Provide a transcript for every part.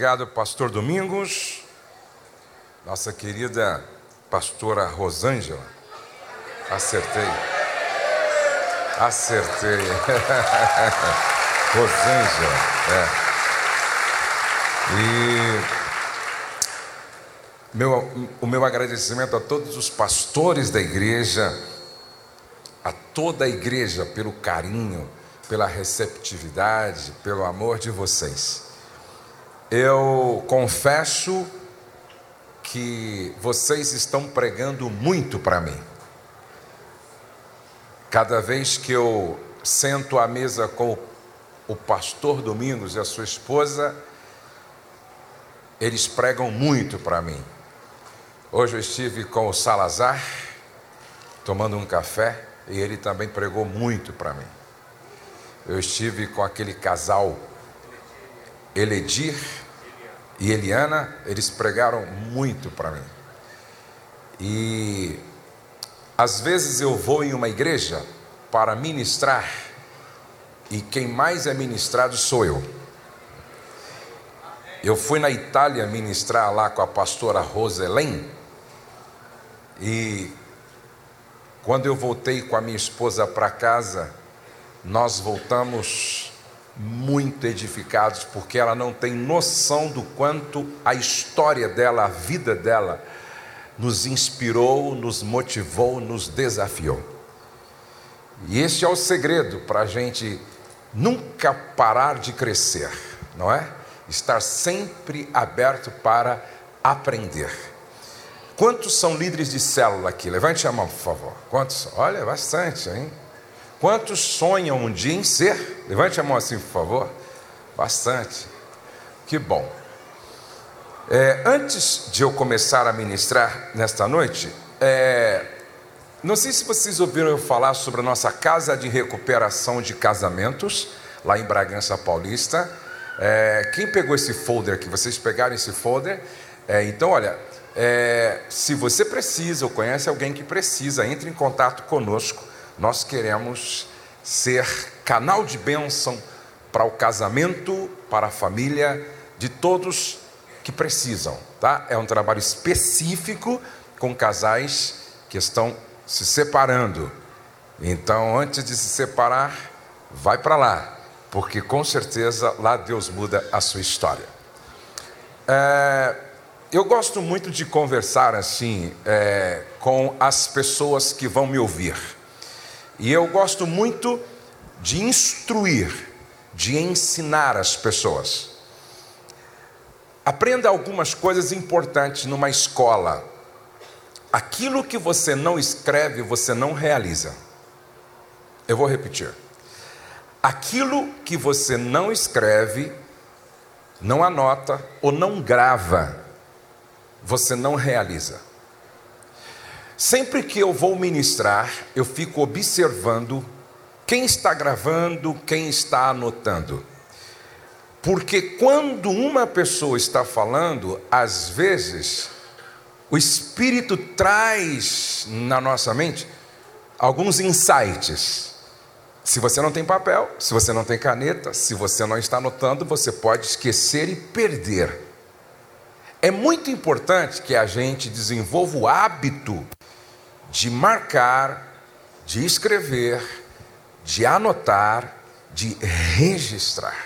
obrigado, Pastor Domingos, nossa querida pastora Rosângela. Acertei. Acertei. Rosângela, é. E meu, o meu agradecimento a todos os pastores da igreja, a toda a igreja pelo carinho, pela receptividade, pelo amor de vocês. Eu confesso que vocês estão pregando muito para mim. Cada vez que eu sento à mesa com o pastor Domingos e a sua esposa, eles pregam muito para mim. Hoje eu estive com o Salazar, tomando um café, e ele também pregou muito para mim. Eu estive com aquele casal Eledir e Eliana, eles pregaram muito para mim. E às vezes eu vou em uma igreja para ministrar e quem mais é ministrado sou eu. Eu fui na Itália ministrar lá com a pastora Roselen e quando eu voltei com a minha esposa para casa, nós voltamos muito edificados, porque ela não tem noção do quanto a história dela, a vida dela, nos inspirou, nos motivou, nos desafiou. E esse é o segredo para a gente nunca parar de crescer, não é? Estar sempre aberto para aprender. Quantos são líderes de célula aqui? Levante a mão, por favor. Quantos? Olha, bastante, hein? Quantos sonham um dia em ser? Levante a mão assim, por favor. Bastante. Que bom. É, antes de eu começar a ministrar nesta noite, é, não sei se vocês ouviram eu falar sobre a nossa casa de recuperação de casamentos, lá em Bragança Paulista. É, quem pegou esse folder aqui? Vocês pegaram esse folder? É, então, olha, é, se você precisa ou conhece alguém que precisa, entre em contato conosco. Nós queremos ser canal de bênção para o casamento, para a família de todos que precisam, tá? É um trabalho específico com casais que estão se separando. Então, antes de se separar, vai para lá, porque com certeza lá Deus muda a sua história. É, eu gosto muito de conversar assim é, com as pessoas que vão me ouvir. E eu gosto muito de instruir, de ensinar as pessoas. Aprenda algumas coisas importantes numa escola. Aquilo que você não escreve, você não realiza. Eu vou repetir. Aquilo que você não escreve, não anota ou não grava, você não realiza. Sempre que eu vou ministrar, eu fico observando quem está gravando, quem está anotando. Porque quando uma pessoa está falando, às vezes, o Espírito traz na nossa mente alguns insights. Se você não tem papel, se você não tem caneta, se você não está anotando, você pode esquecer e perder. É muito importante que a gente desenvolva o hábito de marcar, de escrever, de anotar, de registrar.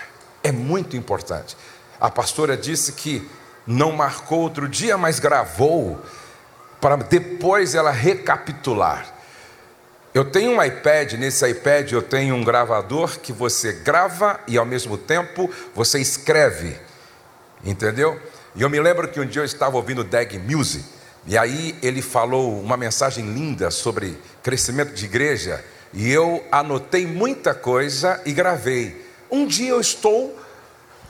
É muito importante. A pastora disse que não marcou outro dia, mas gravou para depois ela recapitular. Eu tenho um iPad, nesse iPad eu tenho um gravador que você grava e ao mesmo tempo você escreve. Entendeu? E eu me lembro que um dia eu estava ouvindo Dag Music e aí ele falou uma mensagem linda sobre crescimento de igreja, e eu anotei muita coisa e gravei. Um dia eu estou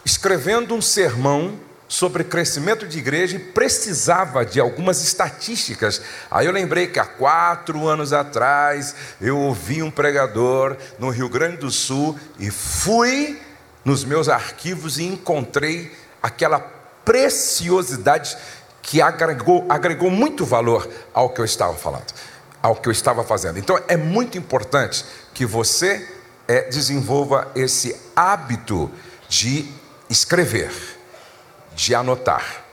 escrevendo um sermão sobre crescimento de igreja e precisava de algumas estatísticas. Aí eu lembrei que há quatro anos atrás eu ouvi um pregador no Rio Grande do Sul e fui nos meus arquivos e encontrei aquela preciosidade que agregou, agregou muito valor ao que eu estava falando, ao que eu estava fazendo. Então é muito importante que você é, desenvolva esse hábito de escrever, de anotar.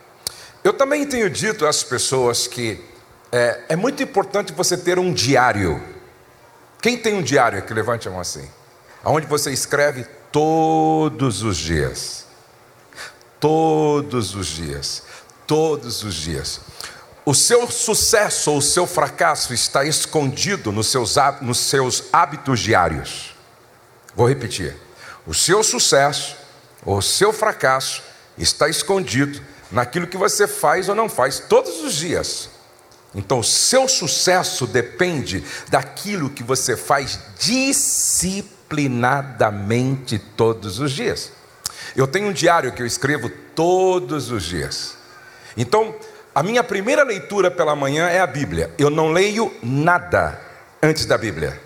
Eu também tenho dito às pessoas que é, é muito importante você ter um diário. Quem tem um diário que levante a mão assim? Onde você escreve todos os dias. Todos os dias. Todos os dias. O seu sucesso ou o seu fracasso está escondido nos seus, nos seus hábitos diários. Vou repetir. O seu sucesso ou o seu fracasso está escondido naquilo que você faz ou não faz todos os dias. Então, o seu sucesso depende daquilo que você faz disciplinadamente todos os dias. Eu tenho um diário que eu escrevo todos os dias. Então, a minha primeira leitura pela manhã é a Bíblia. Eu não leio nada antes da Bíblia.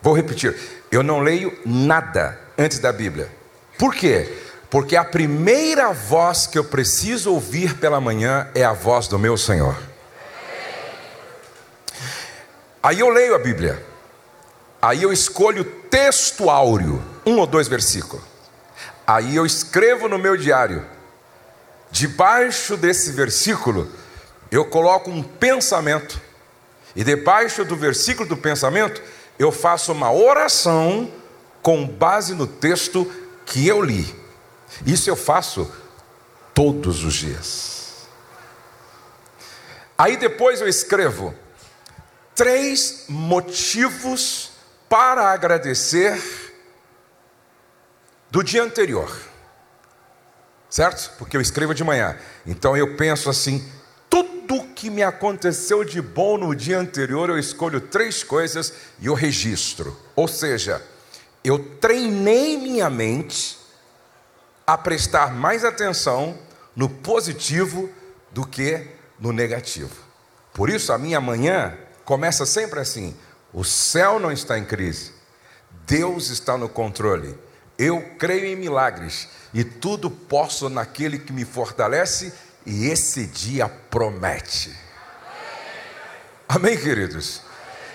Vou repetir: eu não leio nada antes da Bíblia. Por quê? Porque a primeira voz que eu preciso ouvir pela manhã é a voz do meu Senhor. Aí eu leio a Bíblia. Aí eu escolho texto áureo, um ou dois versículos. Aí eu escrevo no meu diário. Debaixo desse versículo, eu coloco um pensamento. E debaixo do versículo do pensamento, eu faço uma oração com base no texto que eu li. Isso eu faço todos os dias. Aí depois eu escrevo três motivos para agradecer do dia anterior. Certo? Porque eu escrevo de manhã. Então eu penso assim: tudo que me aconteceu de bom no dia anterior, eu escolho três coisas e eu registro. Ou seja, eu treinei minha mente a prestar mais atenção no positivo do que no negativo. Por isso, a minha manhã começa sempre assim: o céu não está em crise, Deus está no controle. Eu creio em milagres e tudo posso naquele que me fortalece, e esse dia promete. Amém, queridos?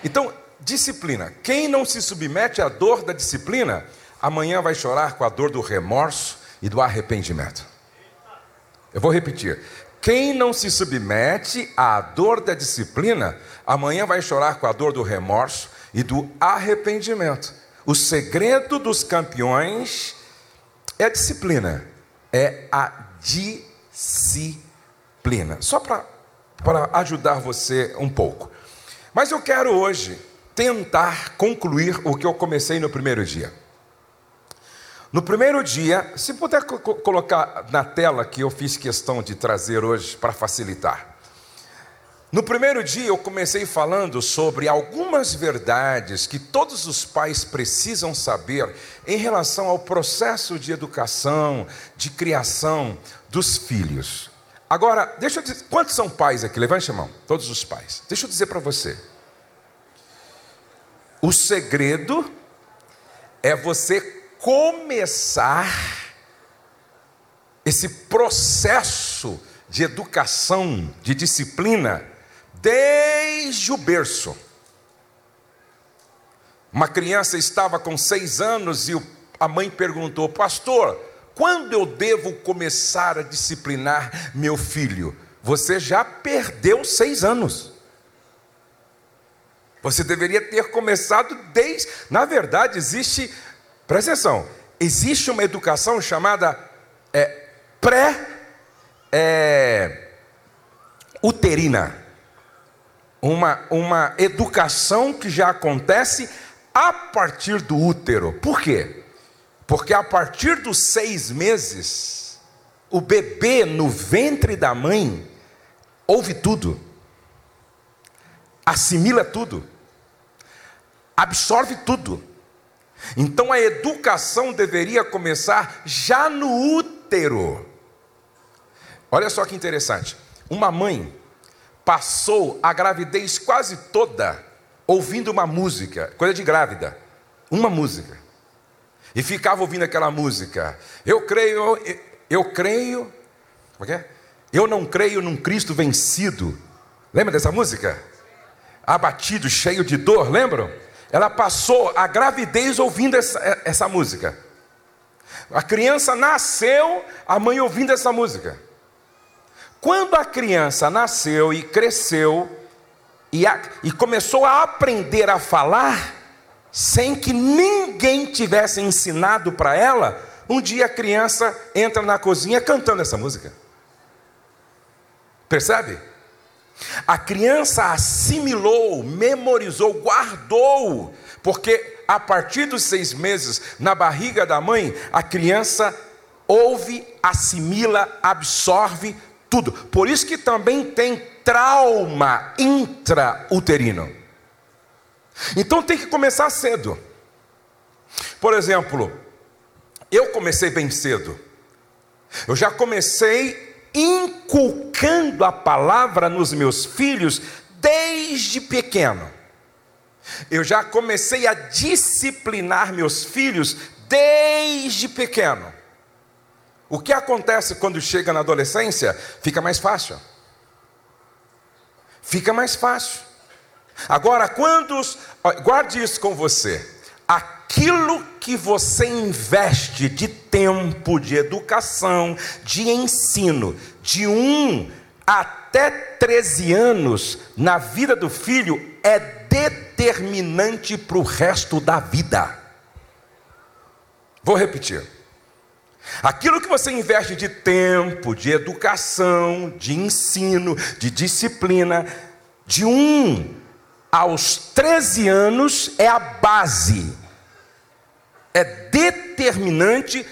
Então, disciplina. Quem não se submete à dor da disciplina, amanhã vai chorar com a dor do remorso e do arrependimento. Eu vou repetir. Quem não se submete à dor da disciplina, amanhã vai chorar com a dor do remorso e do arrependimento. O segredo dos campeões é a disciplina, é a disciplina. Só para ajudar você um pouco. Mas eu quero hoje tentar concluir o que eu comecei no primeiro dia. No primeiro dia, se puder co colocar na tela que eu fiz questão de trazer hoje para facilitar. No primeiro dia eu comecei falando sobre algumas verdades que todos os pais precisam saber em relação ao processo de educação, de criação dos filhos. Agora, deixa eu dizer, quantos são pais aqui? Levante a mão, todos os pais. Deixa eu dizer para você. O segredo é você começar esse processo de educação, de disciplina, desde o berço. Uma criança estava com seis anos e a mãe perguntou: Pastor, quando eu devo começar a disciplinar meu filho? Você já perdeu seis anos. Você deveria ter começado desde. Na verdade, existe Presta atenção, existe uma educação chamada é, pré-uterina. É, uma, uma educação que já acontece a partir do útero. Por quê? Porque a partir dos seis meses, o bebê no ventre da mãe ouve tudo, assimila tudo, absorve tudo. Então a educação deveria começar já no útero. Olha só que interessante. Uma mãe passou a gravidez quase toda ouvindo uma música, coisa de grávida, uma música. E ficava ouvindo aquela música. Eu creio, eu, creio, como é, é? Eu não creio num Cristo vencido. Lembra dessa música? Abatido, cheio de dor, lembram? Ela passou a gravidez ouvindo essa, essa música. A criança nasceu, a mãe ouvindo essa música. Quando a criança nasceu e cresceu, e, a, e começou a aprender a falar, sem que ninguém tivesse ensinado para ela, um dia a criança entra na cozinha cantando essa música. Percebe? A criança assimilou, memorizou, guardou, porque a partir dos seis meses na barriga da mãe, a criança ouve, assimila, absorve tudo. Por isso que também tem trauma intrauterino. Então tem que começar cedo. Por exemplo, eu comecei bem cedo. Eu já comecei inculcando a palavra nos meus filhos desde pequeno. Eu já comecei a disciplinar meus filhos desde pequeno. O que acontece quando chega na adolescência? Fica mais fácil. Fica mais fácil. Agora, quando. Guarde isso com você. Aquilo que você investe de tempo, de educação, de ensino, de um até 13 anos na vida do filho, é determinante para o resto da vida. Vou repetir. Aquilo que você investe de tempo, de educação, de ensino, de disciplina, de um aos 13 anos é a base, é determinante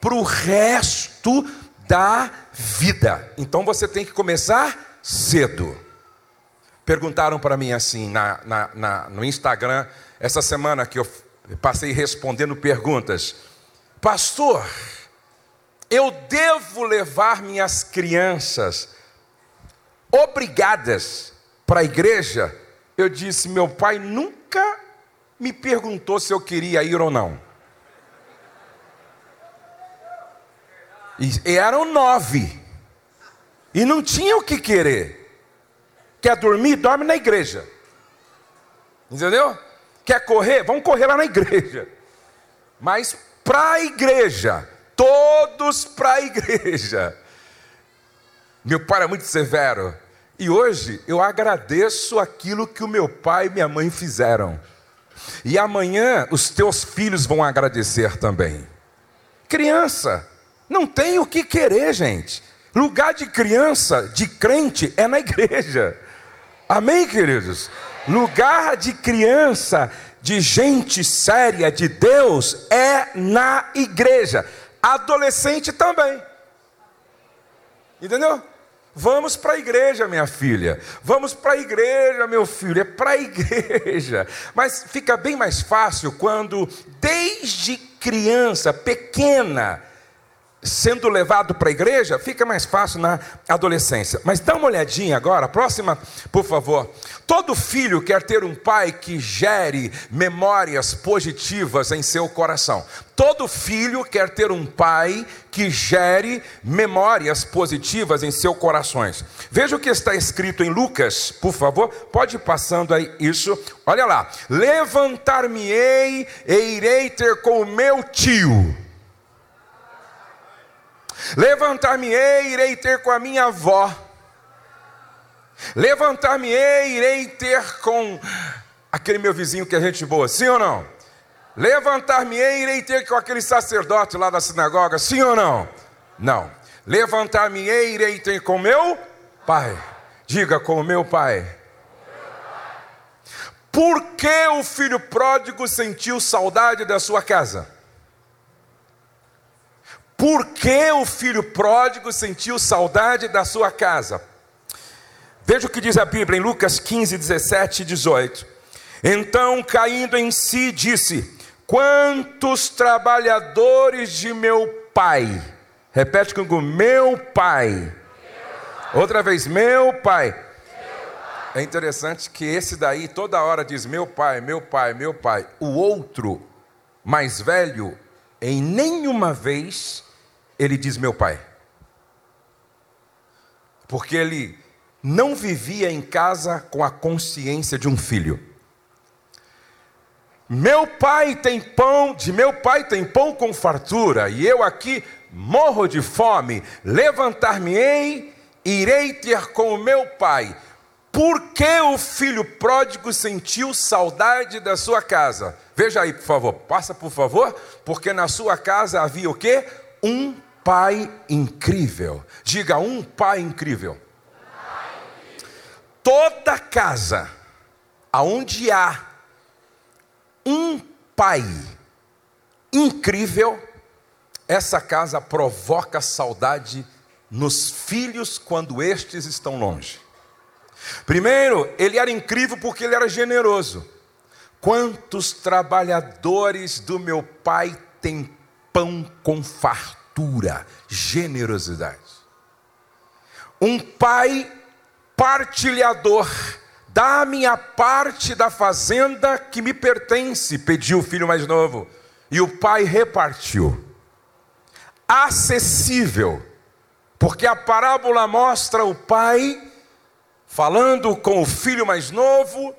para o resto da vida. Então você tem que começar cedo. Perguntaram para mim assim na, na, na, no Instagram, essa semana que eu passei respondendo perguntas: Pastor, eu devo levar minhas crianças obrigadas para a igreja? Eu disse: Meu pai nunca me perguntou se eu queria ir ou não. E eram nove. E não tinha o que querer. Quer dormir? Dorme na igreja. Entendeu? Quer correr? Vamos correr lá na igreja. Mas para a igreja. Todos para a igreja. Meu pai era muito severo. E hoje eu agradeço aquilo que o meu pai e minha mãe fizeram. E amanhã os teus filhos vão agradecer também. Criança, não tem o que querer, gente. Lugar de criança, de crente, é na igreja. Amém, queridos? Lugar de criança, de gente séria, de Deus, é na igreja. Adolescente também. Entendeu? Vamos para a igreja, minha filha. Vamos para a igreja, meu filho. É para a igreja. Mas fica bem mais fácil quando, desde criança, pequena, sendo levado para a igreja, fica mais fácil na adolescência. Mas dá uma olhadinha agora, próxima, por favor. Todo filho quer ter um pai que gere memórias positivas em seu coração. Todo filho quer ter um pai que gere memórias positivas em seus corações. Veja o que está escrito em Lucas, por favor. Pode ir passando aí isso. Olha lá. Levantar-me-ei e irei ter com o meu tio Levantar-me-ei, irei ter com a minha avó. Levantar-me-ei, irei ter com aquele meu vizinho que é gente boa, sim ou não? Levantar-me-ei, irei ter com aquele sacerdote lá da sinagoga, sim ou não? Não. Levantar-me-ei, irei ter com meu pai. Diga com o meu pai. Por que o filho pródigo sentiu saudade da sua casa? Por que o filho pródigo sentiu saudade da sua casa? Veja o que diz a Bíblia em Lucas 15, 17 e 18. Então, caindo em si, disse: Quantos trabalhadores de meu pai, repete comigo, meu pai. Outra vez, meu pai. É interessante que esse daí toda hora diz: Meu pai, meu pai, meu pai. O outro, mais velho, em nenhuma vez ele diz: Meu pai. Porque ele não vivia em casa com a consciência de um filho. Meu pai tem pão, de meu pai tem pão com fartura, e eu aqui morro de fome. Levantar-me-ei, irei ter com o meu pai. Por que o filho pródigo sentiu saudade da sua casa? Veja aí, por favor, passa por favor, porque na sua casa havia o quê? Um pai incrível. Diga, um pai incrível. Toda casa aonde há um pai incrível, essa casa provoca saudade nos filhos quando estes estão longe. Primeiro, ele era incrível porque ele era generoso. Quantos trabalhadores do meu pai têm pão com fartura, generosidade? Um pai partilhador Dá a parte da fazenda que me pertence, pediu o filho mais novo. E o pai repartiu. Acessível, porque a parábola mostra o pai falando com o filho mais novo,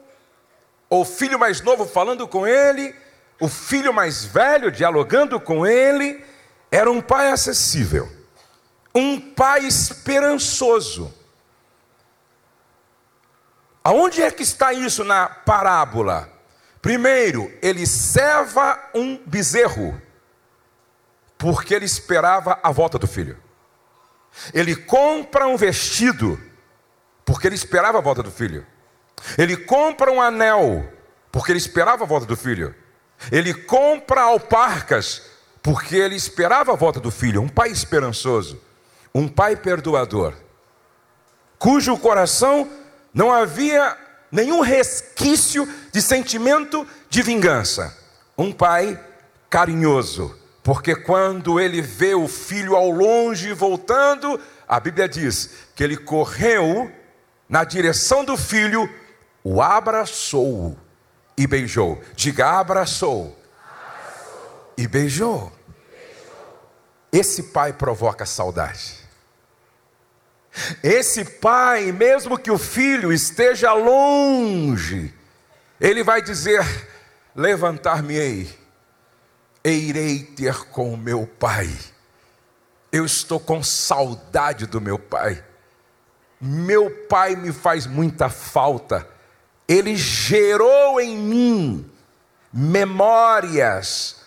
o filho mais novo falando com ele, o filho mais velho dialogando com ele. Era um pai acessível, um pai esperançoso Aonde é que está isso na parábola? Primeiro, ele serva um bezerro, porque ele esperava a volta do filho. Ele compra um vestido, porque ele esperava a volta do filho. Ele compra um anel, porque ele esperava a volta do filho. Ele compra alparcas, porque ele esperava a volta do filho. Um pai esperançoso, um pai perdoador, cujo coração não havia nenhum resquício de sentimento de vingança. Um pai carinhoso, porque quando ele vê o filho ao longe voltando, a Bíblia diz que ele correu na direção do filho, o abraçou e beijou. Diga, abraçou, abraçou. E, beijou. e beijou. Esse pai provoca saudade. Esse pai, mesmo que o filho esteja longe, ele vai dizer: Levantar-me-ei, e irei ter com o meu pai. Eu estou com saudade do meu pai. Meu pai me faz muita falta. Ele gerou em mim memórias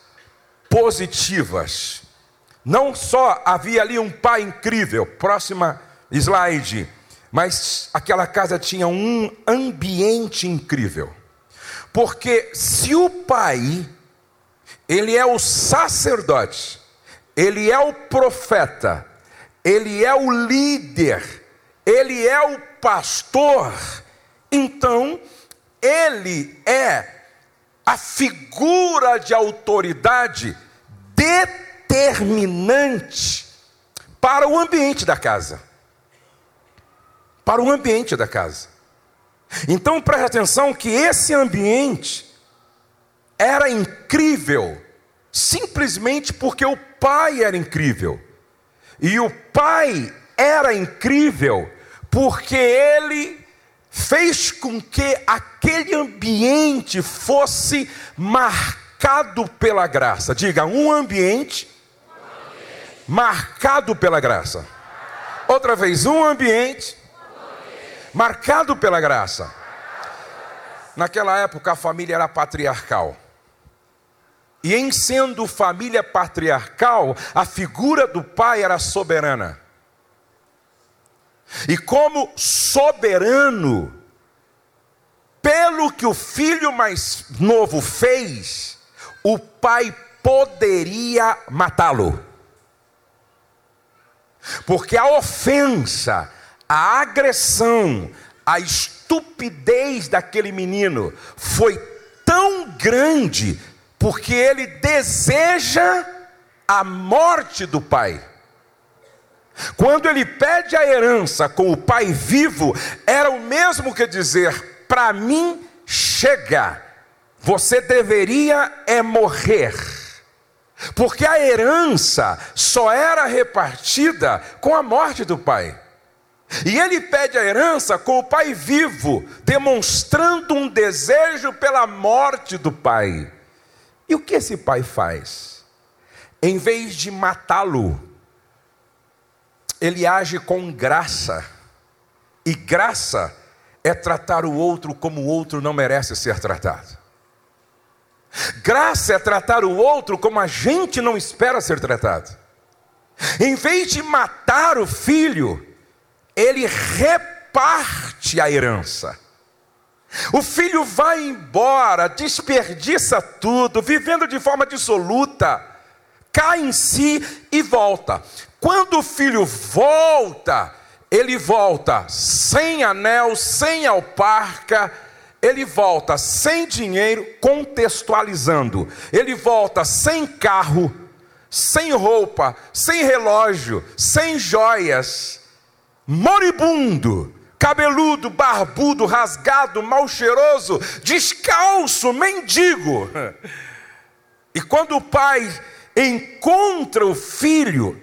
positivas. Não só havia ali um pai incrível, próxima slide. Mas aquela casa tinha um ambiente incrível. Porque se o pai, ele é o sacerdote, ele é o profeta, ele é o líder, ele é o pastor, então ele é a figura de autoridade determinante para o ambiente da casa para o ambiente da casa. Então preste atenção que esse ambiente era incrível, simplesmente porque o pai era incrível. E o pai era incrível porque ele fez com que aquele ambiente fosse marcado pela graça. Diga, um ambiente. Marcado pela graça. Outra vez, um ambiente marcado pela graça. Naquela época a família era patriarcal. E em sendo família patriarcal, a figura do pai era soberana. E como soberano, pelo que o filho mais novo fez, o pai poderia matá-lo. Porque a ofensa, a agressão, a estupidez daquele menino foi tão grande, porque ele deseja a morte do pai. Quando ele pede a herança com o pai vivo, era o mesmo que dizer: para mim chega, você deveria é morrer. Porque a herança só era repartida com a morte do pai. E ele pede a herança com o pai vivo, demonstrando um desejo pela morte do pai. E o que esse pai faz? Em vez de matá-lo, ele age com graça. E graça é tratar o outro como o outro não merece ser tratado. Graça é tratar o outro como a gente não espera ser tratado. Em vez de matar o filho, ele reparte a herança. O filho vai embora, desperdiça tudo, vivendo de forma dissoluta, cai em si e volta. Quando o filho volta, ele volta sem anel, sem alparca, ele volta sem dinheiro, contextualizando. Ele volta sem carro, sem roupa, sem relógio, sem joias, moribundo, cabeludo, barbudo, rasgado, mal cheiroso, descalço, mendigo. E quando o pai encontra o filho,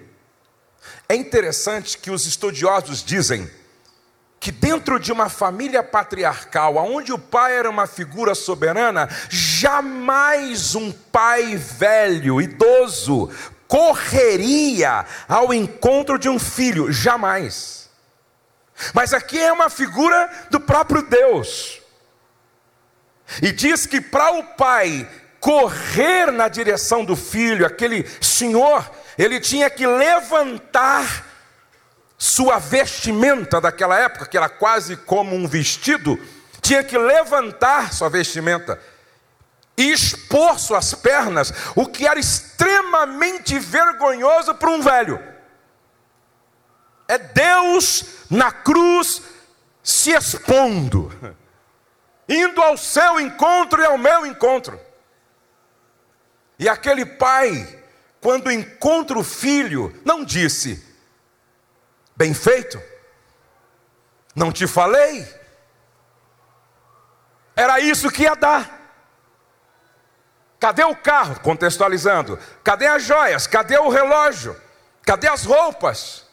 é interessante que os estudiosos dizem que dentro de uma família patriarcal, onde o pai era uma figura soberana, jamais um pai velho, idoso, correria ao encontro de um filho, jamais. Mas aqui é uma figura do próprio Deus. E diz que para o pai correr na direção do filho, aquele senhor, ele tinha que levantar sua vestimenta daquela época, que era quase como um vestido, tinha que levantar sua vestimenta e expor suas pernas, o que era extremamente vergonhoso para um velho. É Deus na cruz se expondo, indo ao seu encontro e ao meu encontro. E aquele pai, quando encontra o filho, não disse: Bem feito? Não te falei? Era isso que ia dar. Cadê o carro? Contextualizando. Cadê as joias? Cadê o relógio? Cadê as roupas?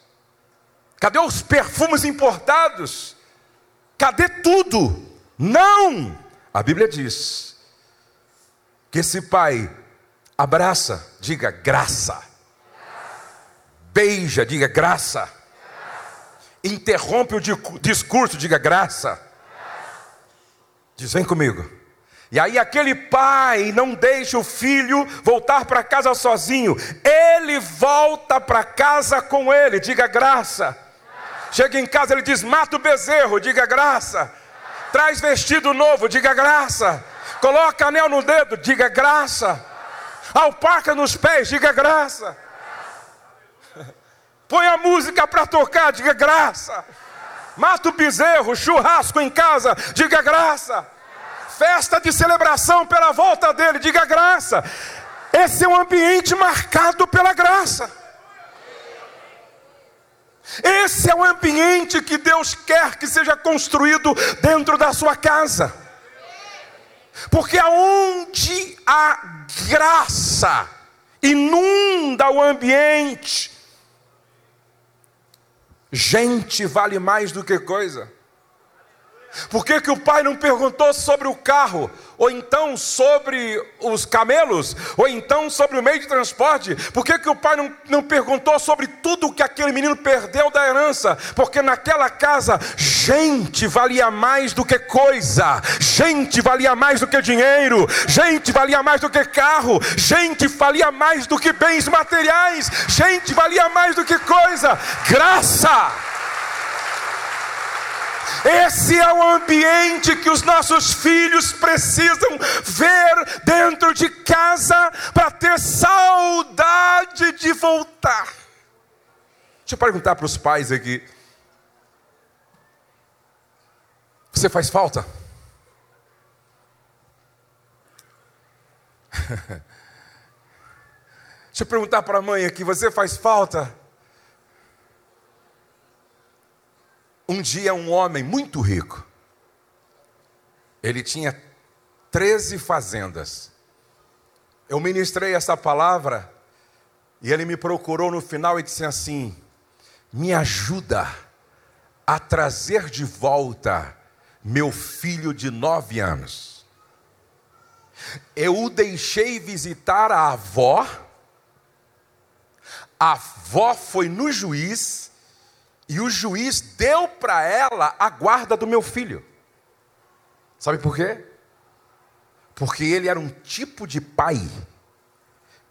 Cadê os perfumes importados? Cadê tudo? Não! A Bíblia diz que esse pai abraça, diga graça. Beija, diga graça interrompe o discurso, diga graça. Diz, vem comigo. E aí aquele pai não deixa o filho voltar para casa sozinho. Ele volta para casa com ele, diga graça. Chega em casa, ele diz: mata o bezerro, diga graça. Traz vestido novo, diga graça. Coloca anel no dedo, diga graça. Alpaca nos pés, diga graça. Põe a música para tocar, diga graça. Mata o bezerro, churrasco em casa, diga graça. Festa de celebração pela volta dele, diga graça. Esse é um ambiente marcado pela graça. Esse é o ambiente que Deus quer que seja construído dentro da sua casa. Porque aonde a graça inunda o ambiente, Gente vale mais do que coisa. Por que, que o pai não perguntou sobre o carro? Ou então sobre os camelos? Ou então sobre o meio de transporte? Por que, que o pai não, não perguntou sobre tudo que aquele menino perdeu da herança? Porque naquela casa, gente valia mais do que coisa, gente valia mais do que dinheiro, gente valia mais do que carro, gente valia mais do que bens materiais, gente valia mais do que coisa. Graça! Esse é o ambiente que os nossos filhos precisam ver dentro de casa para ter saudade de voltar. Deixa eu perguntar para os pais aqui. Você faz falta? Deixa eu perguntar para a mãe aqui: você faz falta? Um dia, um homem muito rico, ele tinha 13 fazendas. Eu ministrei essa palavra e ele me procurou no final e disse assim: Me ajuda a trazer de volta meu filho de nove anos. Eu o deixei visitar a avó, a avó foi no juiz, e o juiz deu para ela a guarda do meu filho. Sabe por quê? Porque ele era um tipo de pai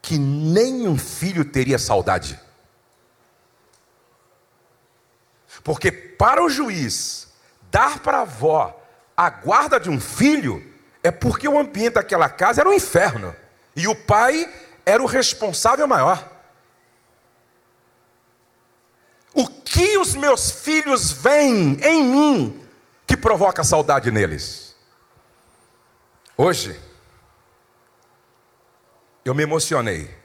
que nenhum filho teria saudade. Porque para o juiz dar para a avó a guarda de um filho, é porque o ambiente daquela casa era um inferno. E o pai era o responsável maior. O que os meus filhos veem em mim que provoca saudade neles? Hoje, eu me emocionei.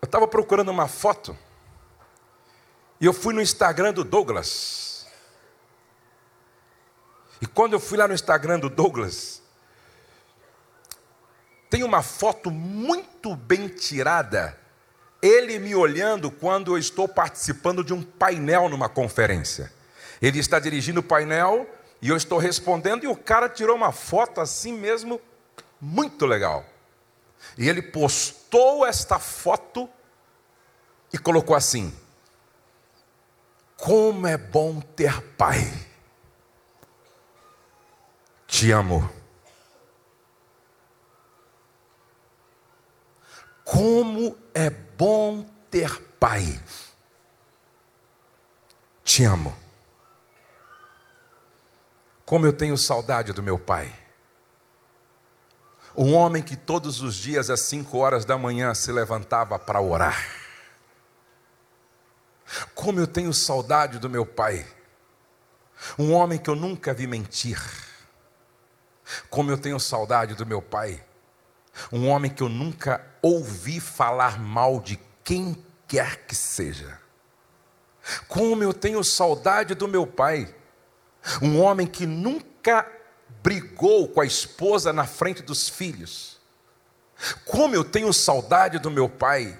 Eu estava procurando uma foto e eu fui no Instagram do Douglas. E quando eu fui lá no Instagram do Douglas, tem uma foto muito bem tirada, ele me olhando quando eu estou participando de um painel numa conferência. Ele está dirigindo o painel e eu estou respondendo, e o cara tirou uma foto assim mesmo, muito legal. E ele postou esta foto e colocou assim: Como é bom ter pai. Te amo. Como é bom ter pai. Te amo. Como eu tenho saudade do meu pai. Um homem que todos os dias às cinco horas da manhã se levantava para orar. Como eu tenho saudade do meu pai. Um homem que eu nunca vi mentir. Como eu tenho saudade do meu pai. Um homem que eu nunca ouvi falar mal de quem quer que seja. Como eu tenho saudade do meu pai. Um homem que nunca brigou com a esposa na frente dos filhos. Como eu tenho saudade do meu pai.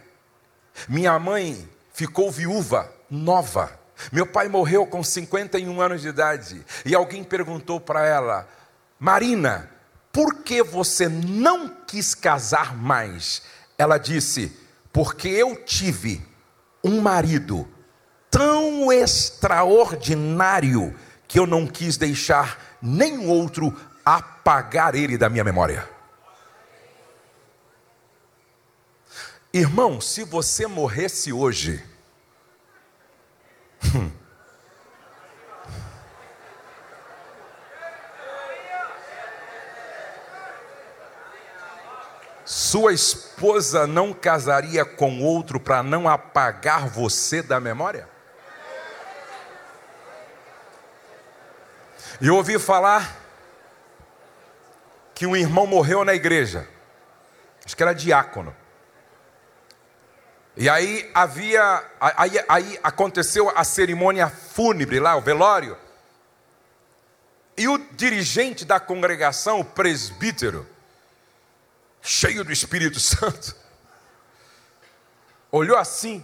Minha mãe ficou viúva, nova. Meu pai morreu com 51 anos de idade. E alguém perguntou para ela: Marina, por que você não quis casar mais? Ela disse: Porque eu tive um marido tão extraordinário que eu não quis deixar nenhum outro apagar ele da minha memória. Irmão, se você morresse hoje, hum, sua esposa não casaria com outro para não apagar você da memória? Eu ouvi falar que um irmão morreu na igreja, acho que era diácono. E aí havia, aí, aí aconteceu a cerimônia fúnebre lá, o velório. E o dirigente da congregação, o presbítero, cheio do Espírito Santo, olhou assim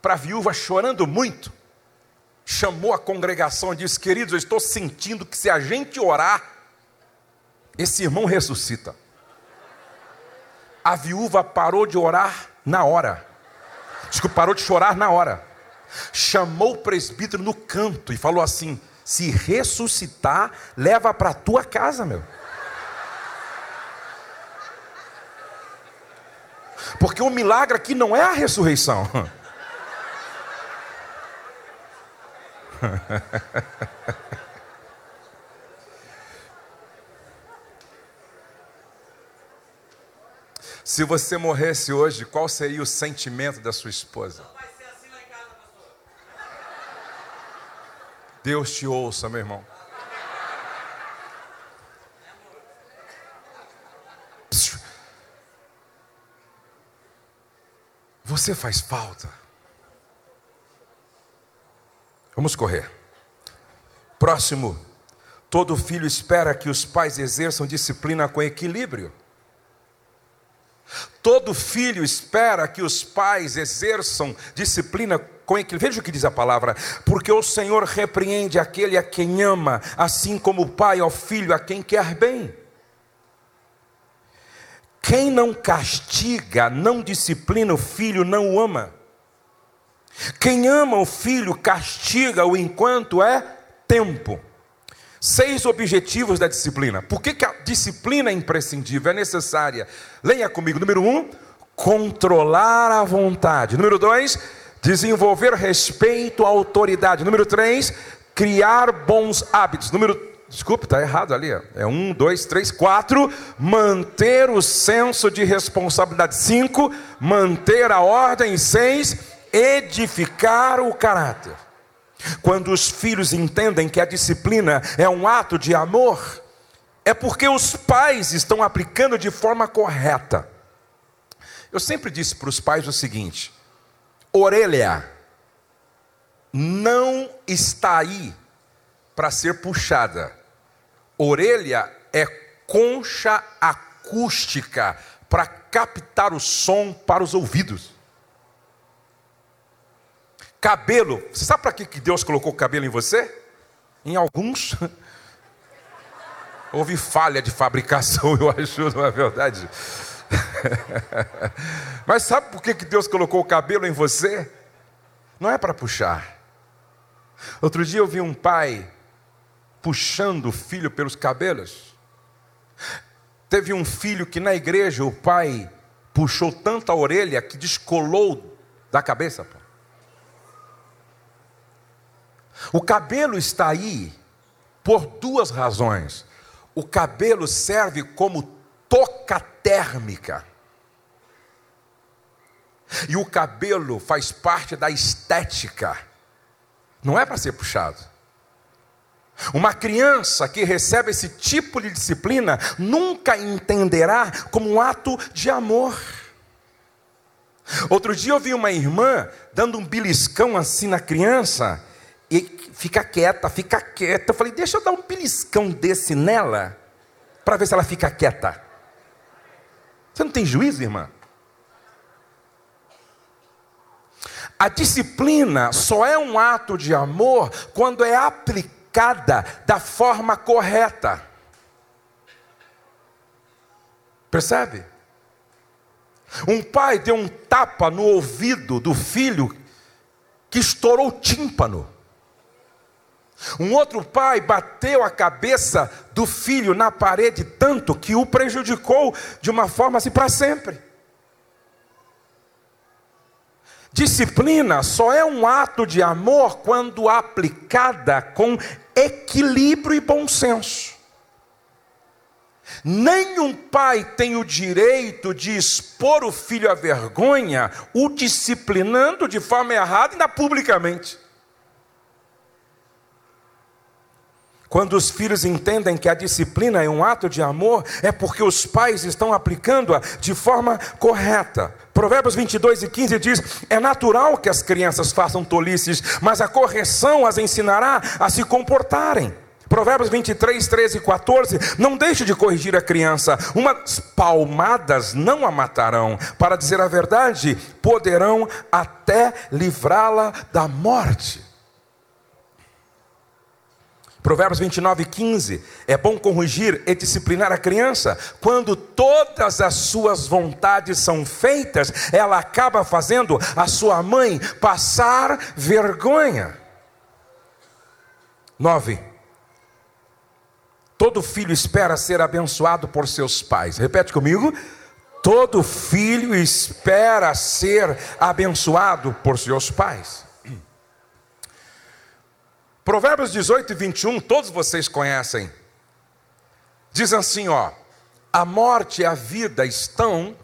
para a viúva chorando muito chamou a congregação e disse: Queridos, eu estou sentindo que se a gente orar, esse irmão ressuscita. A viúva parou de orar na hora. Desculpa, parou de chorar na hora. Chamou o presbítero no canto e falou assim: Se ressuscitar, leva para a tua casa, meu. Porque o milagre aqui não é a ressurreição. Se você morresse hoje, qual seria o sentimento da sua esposa? Deus te ouça, meu irmão. Você faz falta. Vamos correr. Próximo. Todo filho espera que os pais exerçam disciplina com equilíbrio. Todo filho espera que os pais exerçam disciplina com equilíbrio. Veja o que diz a palavra: porque o Senhor repreende aquele a quem ama, assim como o pai ao filho a quem quer bem. Quem não castiga, não disciplina o filho, não o ama. Quem ama o filho, castiga-o enquanto é tempo. Seis objetivos da disciplina. Por que, que a disciplina é imprescindível, é necessária? Leia comigo. Número um, controlar a vontade. Número dois, desenvolver respeito à autoridade. Número três, criar bons hábitos. Número Desculpe, está errado ali. É um, dois, três, quatro. Manter o senso de responsabilidade. Cinco. Manter a ordem. Seis. Edificar o caráter. Quando os filhos entendem que a disciplina é um ato de amor, é porque os pais estão aplicando de forma correta. Eu sempre disse para os pais o seguinte: orelha não está aí para ser puxada. Orelha é concha acústica para captar o som para os ouvidos. Cabelo, você sabe para que Deus colocou cabelo em você? Em alguns. Houve falha de fabricação, eu acho, não é verdade? Mas sabe por que Deus colocou o cabelo em você? Não é para puxar. Outro dia eu vi um pai puxando o filho pelos cabelos. Teve um filho que na igreja o pai puxou tanto a orelha que descolou da cabeça. Pô. O cabelo está aí por duas razões. O cabelo serve como toca térmica. E o cabelo faz parte da estética. Não é para ser puxado. Uma criança que recebe esse tipo de disciplina nunca entenderá como um ato de amor. Outro dia eu vi uma irmã dando um beliscão assim na criança, e fica quieta, fica quieta. Eu falei, deixa eu dar um beliscão desse nela, para ver se ela fica quieta. Você não tem juízo, irmã? A disciplina só é um ato de amor quando é aplicada da forma correta. Percebe? Um pai deu um tapa no ouvido do filho que estourou o tímpano. Um outro pai bateu a cabeça do filho na parede tanto que o prejudicou de uma forma assim para sempre. Disciplina só é um ato de amor quando aplicada com equilíbrio e bom senso. Nenhum pai tem o direito de expor o filho à vergonha, o disciplinando de forma errada, ainda publicamente. Quando os filhos entendem que a disciplina é um ato de amor, é porque os pais estão aplicando-a de forma correta. Provérbios 22 e 15 diz: É natural que as crianças façam tolices, mas a correção as ensinará a se comportarem. Provérbios 23, 13 e 14: Não deixe de corrigir a criança, umas palmadas não a matarão, para dizer a verdade, poderão até livrá-la da morte. Provérbios 29, 15. É bom corrigir e disciplinar a criança. Quando todas as suas vontades são feitas, ela acaba fazendo a sua mãe passar vergonha. 9. Todo filho espera ser abençoado por seus pais. Repete comigo. Todo filho espera ser abençoado por seus pais. Provérbios 18 e 21, todos vocês conhecem. Diz assim, ó: A morte e a vida estão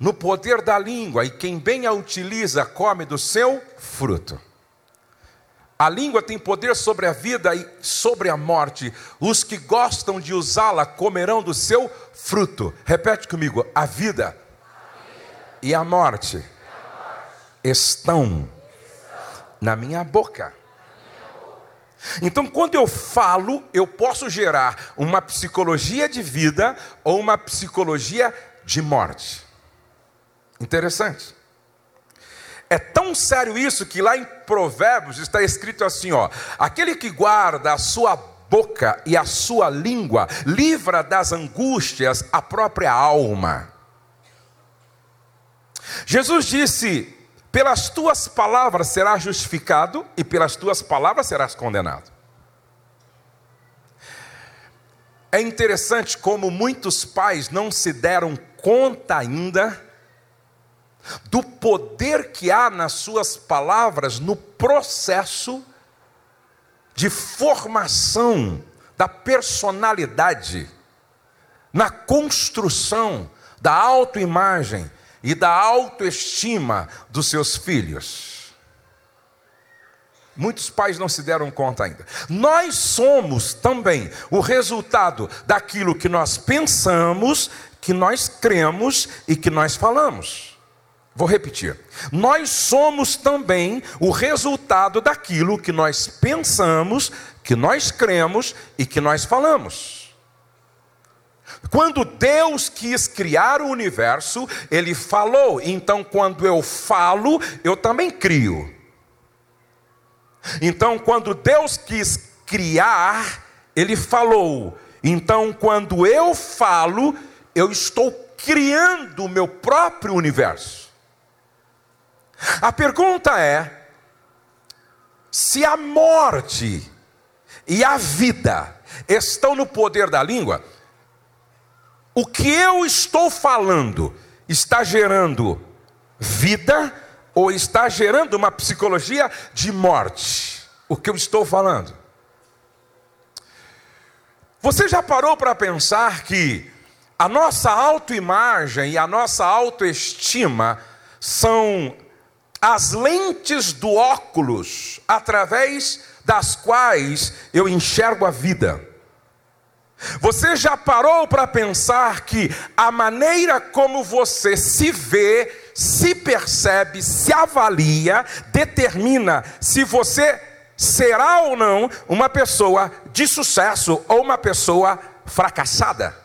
no poder da língua, e quem bem a utiliza come do seu fruto. A língua tem poder sobre a vida e sobre a morte. Os que gostam de usá-la comerão do seu fruto. Repete comigo: a vida, e a morte, estão na minha boca. Então, quando eu falo, eu posso gerar uma psicologia de vida ou uma psicologia de morte. Interessante. É tão sério isso que lá em Provérbios está escrito assim, ó: aquele que guarda a sua boca e a sua língua livra das angústias a própria alma. Jesus disse: pelas tuas palavras serás justificado e pelas tuas palavras serás condenado. É interessante como muitos pais não se deram conta ainda do poder que há nas suas palavras no processo de formação da personalidade, na construção da autoimagem e da autoestima dos seus filhos. Muitos pais não se deram conta ainda. Nós somos também o resultado daquilo que nós pensamos, que nós cremos e que nós falamos. Vou repetir. Nós somos também o resultado daquilo que nós pensamos, que nós cremos e que nós falamos. Quando Deus quis criar o universo, Ele falou, então quando eu falo, eu também crio. Então, quando Deus quis criar, Ele falou, então quando eu falo, eu estou criando o meu próprio universo. A pergunta é: se a morte e a vida estão no poder da língua, o que eu estou falando está gerando vida ou está gerando uma psicologia de morte? O que eu estou falando? Você já parou para pensar que a nossa autoimagem e a nossa autoestima são as lentes do óculos através das quais eu enxergo a vida. Você já parou para pensar que a maneira como você se vê, se percebe, se avalia, determina se você será ou não uma pessoa de sucesso ou uma pessoa fracassada?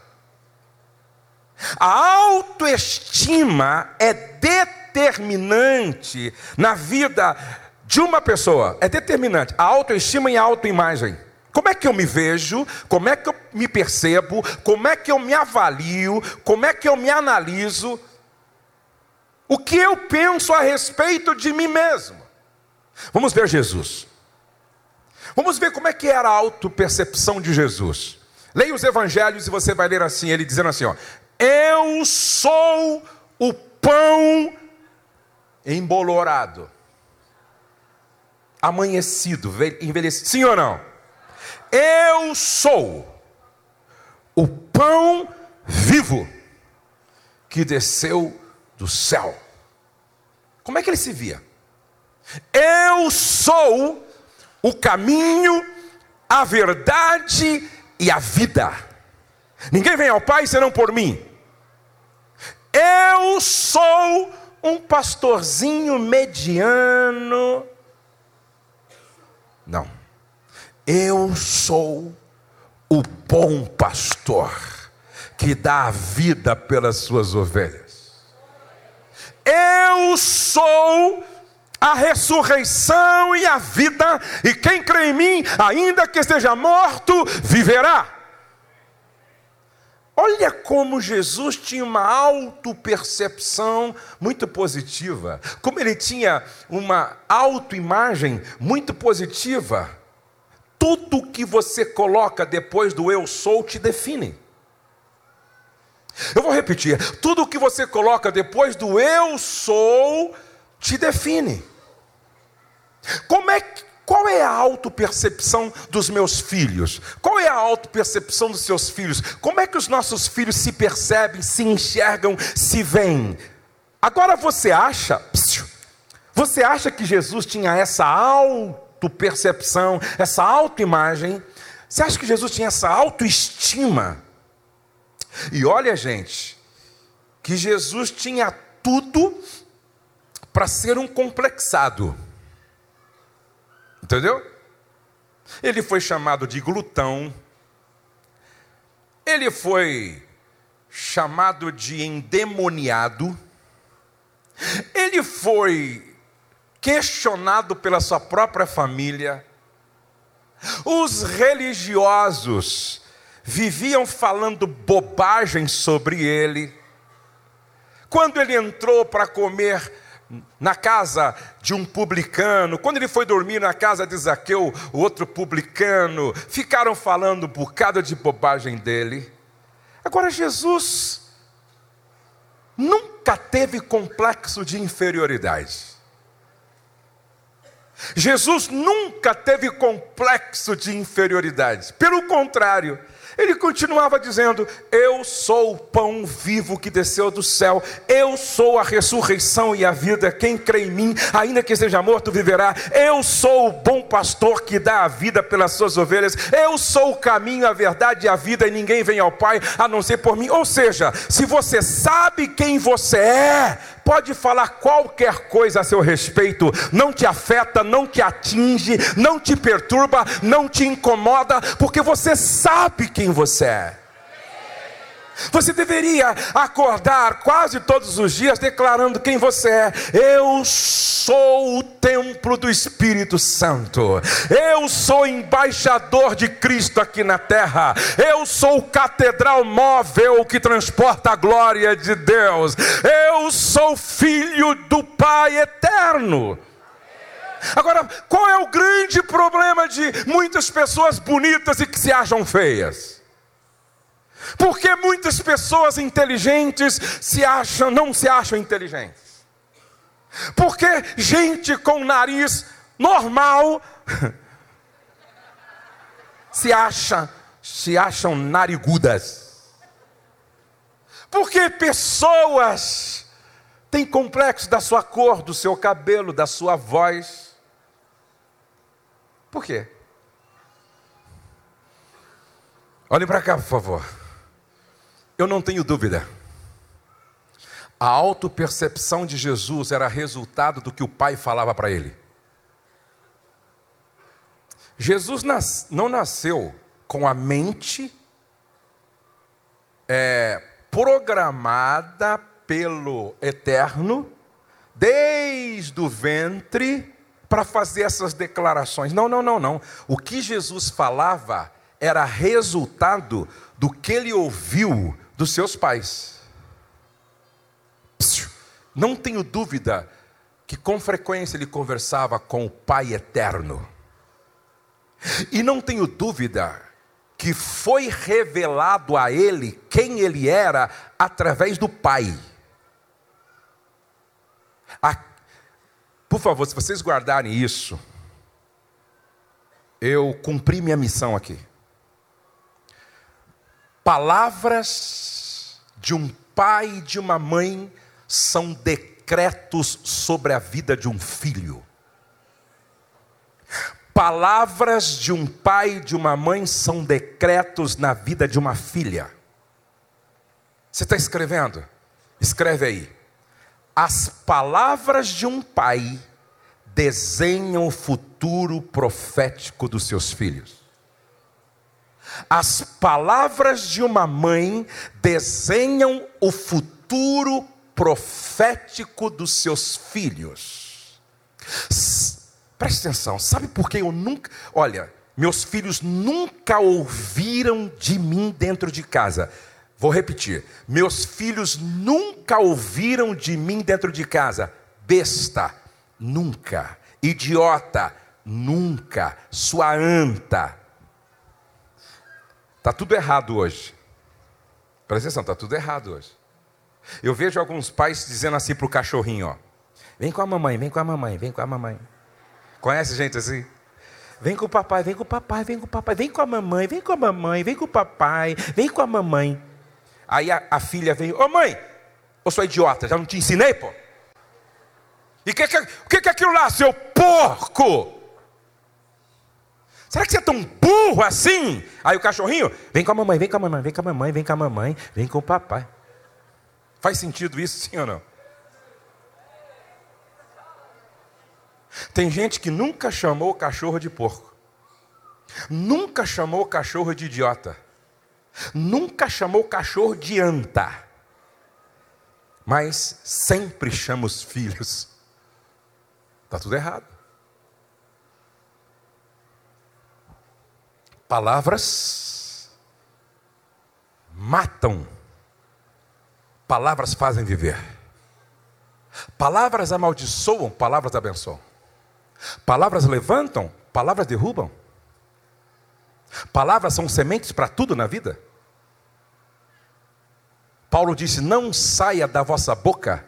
A autoestima é determinante na vida de uma pessoa. É determinante. A autoestima e a autoimagem. Como é que eu me vejo? Como é que eu me percebo? Como é que eu me avalio? Como é que eu me analiso? O que eu penso a respeito de mim mesmo? Vamos ver Jesus. Vamos ver como é que era a autopercepção de Jesus. Leia os evangelhos e você vai ler assim, ele dizendo assim, ó: Eu sou o pão embolorado, amanhecido, envelhecido. Sim ou não? Eu sou o pão vivo que desceu do céu. Como é que ele se via? Eu sou o caminho, a verdade e a vida. Ninguém vem ao Pai senão por mim. Eu sou um pastorzinho mediano. Não. Eu sou o bom pastor que dá a vida pelas suas ovelhas. Eu sou a ressurreição e a vida, e quem crê em mim, ainda que esteja morto, viverá. Olha como Jesus tinha uma autopercepção muito positiva, como ele tinha uma autoimagem muito positiva. Tudo que você coloca depois do eu sou te define. Eu vou repetir: tudo que você coloca depois do eu sou te define. Como é que qual é a autopercepção dos meus filhos? Qual é a autopercepção dos seus filhos? Como é que os nossos filhos se percebem, se enxergam, se veem? Agora você acha, você acha que Jesus tinha essa autopercepção, essa autoimagem? Você acha que Jesus tinha essa autoestima? E olha, gente, que Jesus tinha tudo para ser um complexado. Entendeu? Ele foi chamado de glutão, ele foi chamado de endemoniado, Ele foi questionado pela sua própria família. Os religiosos viviam falando bobagem sobre ele. Quando ele entrou para comer na casa de um publicano, quando ele foi dormir na casa de Zaqueu, o outro publicano, ficaram falando um bocado de bobagem dele. Agora, Jesus nunca teve complexo de inferioridade. Jesus nunca teve complexo de inferioridade. Pelo contrário, ele continuava dizendo: Eu sou o pão vivo que desceu do céu, eu sou a ressurreição e a vida. Quem crê em mim, ainda que esteja morto, viverá. Eu sou o bom pastor que dá a vida pelas suas ovelhas. Eu sou o caminho, a verdade e a vida, e ninguém vem ao Pai a não ser por mim. Ou seja, se você sabe quem você é, pode falar qualquer coisa a seu respeito, não te afeta, não te atinge, não te perturba, não te incomoda, porque você sabe quem você é. Você deveria acordar quase todos os dias declarando quem você é. Eu sou o templo do Espírito Santo. Eu sou embaixador de Cristo aqui na terra. Eu sou catedral móvel que transporta a glória de Deus. Eu sou filho do Pai eterno. Agora, qual é o grande problema de muitas pessoas bonitas e que se acham feias? Porque muitas pessoas inteligentes se acham, não se acham inteligentes. Porque gente com nariz normal se acha, se acham narigudas. Porque pessoas têm complexo da sua cor, do seu cabelo, da sua voz. Por quê? Olhem para cá, por favor. Eu não tenho dúvida. A autopercepção de Jesus era resultado do que o Pai falava para ele. Jesus nas, não nasceu com a mente é, programada pelo Eterno, desde o ventre, para fazer essas declarações. Não, não, não, não. O que Jesus falava era resultado do que ele ouviu dos seus pais. Não tenho dúvida que com frequência ele conversava com o Pai eterno. E não tenho dúvida que foi revelado a ele quem ele era através do Pai. Por favor, se vocês guardarem isso, eu cumpri minha missão aqui. Palavras de um pai e de uma mãe são decretos sobre a vida de um filho. Palavras de um pai e de uma mãe são decretos na vida de uma filha. Você está escrevendo? Escreve aí. As palavras de um pai desenham o futuro profético dos seus filhos. As palavras de uma mãe desenham o futuro profético dos seus filhos. Preste atenção, sabe por que eu nunca. Olha, meus filhos nunca ouviram de mim dentro de casa. Vou repetir: meus filhos nunca ouviram de mim dentro de casa. Besta, nunca. Idiota, nunca. Sua anta, Está tudo errado hoje. Presta atenção, está tudo errado hoje. Eu vejo alguns pais dizendo assim para o cachorrinho: ó, vem com a mamãe, vem com a mamãe, vem com a mamãe. Conhece gente assim? Vem com o papai, vem com o papai, vem com o papai, vem com a mamãe, vem com a mamãe, vem com o papai, vem com a mamãe. Aí a, a filha vem, ô mãe, eu sou idiota, já não te ensinei, pô? E o que, que, que, que é aquilo lá, seu porco? Será que você é tão burro assim? Aí o cachorrinho, vem com a mamãe, vem com a mamãe, vem com a mamãe, vem com a mamãe, vem com o papai. Faz sentido isso, sim ou não? Tem gente que nunca chamou o cachorro de porco, nunca chamou o cachorro de idiota, nunca chamou o cachorro de anta, mas sempre chama os filhos. Está tudo errado. Palavras matam, palavras fazem viver. Palavras amaldiçoam, palavras abençoam. Palavras levantam, palavras derrubam. Palavras são sementes para tudo na vida. Paulo disse: Não saia da vossa boca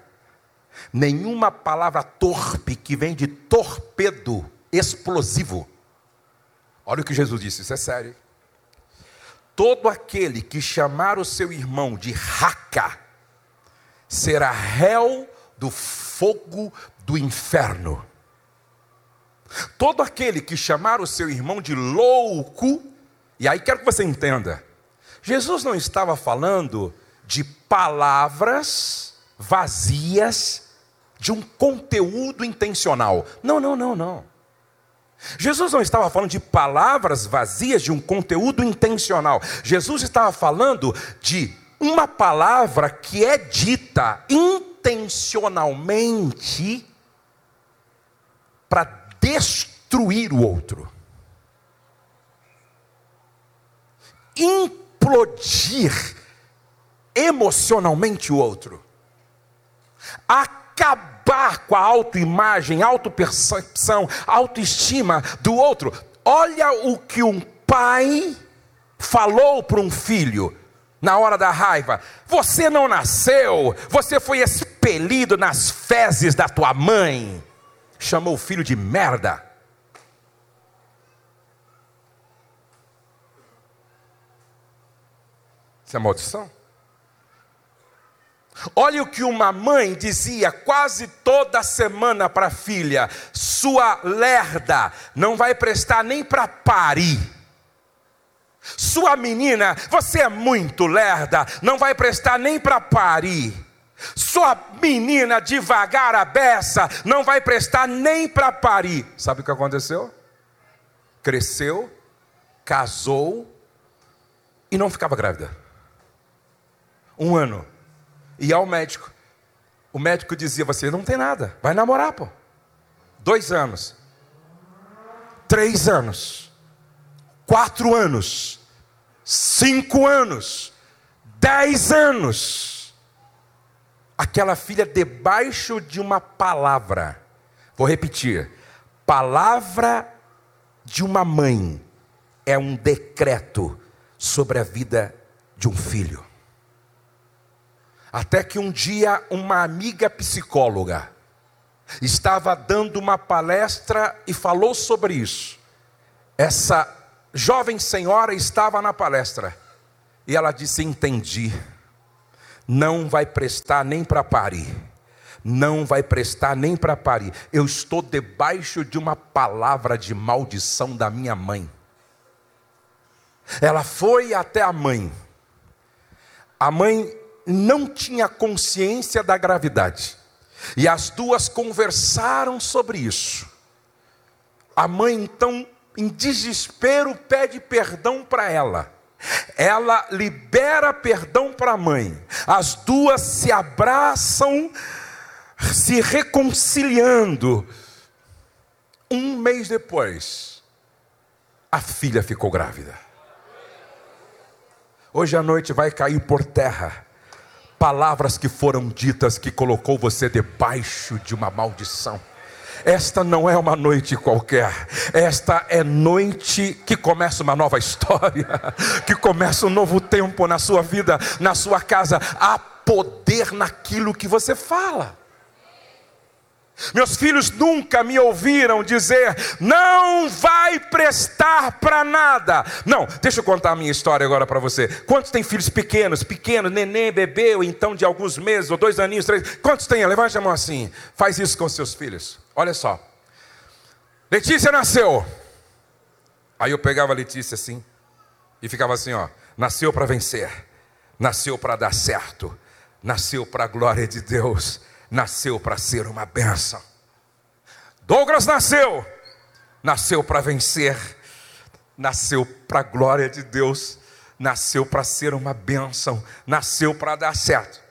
nenhuma palavra torpe que vem de torpedo explosivo. Olha o que Jesus disse, isso é sério. Todo aquele que chamar o seu irmão de raca será réu do fogo do inferno. Todo aquele que chamar o seu irmão de louco, e aí quero que você entenda, Jesus não estava falando de palavras vazias de um conteúdo intencional. Não, não, não, não. Jesus não estava falando de palavras vazias de um conteúdo intencional. Jesus estava falando de uma palavra que é dita intencionalmente para destruir o outro. Implodir emocionalmente o outro, com a autoimagem, autopercepção, autoestima do outro. Olha o que um pai falou para um filho na hora da raiva: Você não nasceu, você foi expelido nas fezes da tua mãe. Chamou o filho de merda. Isso é maldição? Olha o que uma mãe dizia quase toda semana para a filha: sua lerda não vai prestar nem para parir. Sua menina, você é muito lerda, não vai prestar nem para parir. Sua menina devagar a beça, não vai prestar nem para parir. Sabe o que aconteceu? Cresceu, casou e não ficava grávida. Um ano ia ao médico. O médico dizia: Você não tem nada, vai namorar, pô. Dois anos, três anos, quatro anos, cinco anos, dez anos. Aquela filha debaixo de uma palavra, vou repetir: palavra de uma mãe é um decreto sobre a vida de um filho. Até que um dia uma amiga psicóloga estava dando uma palestra e falou sobre isso. Essa jovem senhora estava na palestra e ela disse: Entendi, não vai prestar nem para parir, não vai prestar nem para parir. Eu estou debaixo de uma palavra de maldição da minha mãe. Ela foi até a mãe. A mãe não tinha consciência da gravidade. E as duas conversaram sobre isso. A mãe, então, em desespero, pede perdão para ela. Ela libera perdão para a mãe. As duas se abraçam, se reconciliando. Um mês depois, a filha ficou grávida. Hoje à noite vai cair por terra palavras que foram ditas que colocou você debaixo de uma maldição. Esta não é uma noite qualquer, esta é noite que começa uma nova história, que começa um novo tempo na sua vida, na sua casa. Há poder naquilo que você fala. Meus filhos nunca me ouviram dizer, não vai prestar para nada. Não, deixa eu contar a minha história agora para você. Quantos tem filhos pequenos, pequenos, neném, bebê, ou então de alguns meses, ou dois aninhos, três? Quantos tem? Levante a mão assim. Faz isso com seus filhos. Olha só. Letícia nasceu. Aí eu pegava a Letícia assim, e ficava assim, ó. Nasceu para vencer, nasceu para dar certo, nasceu para a glória de Deus nasceu para ser uma benção. Douglas nasceu, nasceu para vencer, nasceu para a glória de Deus, nasceu para ser uma bênção, nasceu para dar certo.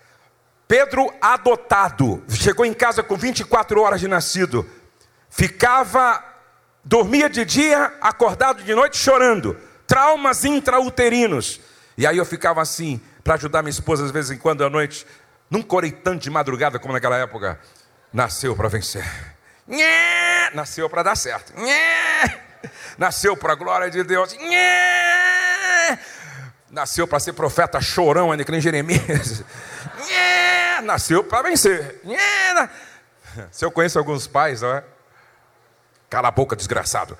Pedro adotado, chegou em casa com 24 horas de nascido, ficava, dormia de dia, acordado de noite chorando, traumas intrauterinos. E aí eu ficava assim, para ajudar minha esposa às vezes em quando à noite, não corei tanto de madrugada como naquela época. Nasceu para vencer. Nasceu para dar certo. Nasceu para a glória de Deus. Nasceu para ser profeta chorão, ainda que nem Jeremias. Nasceu para vencer. Se eu conheço alguns pais, é? Cala a boca, desgraçado.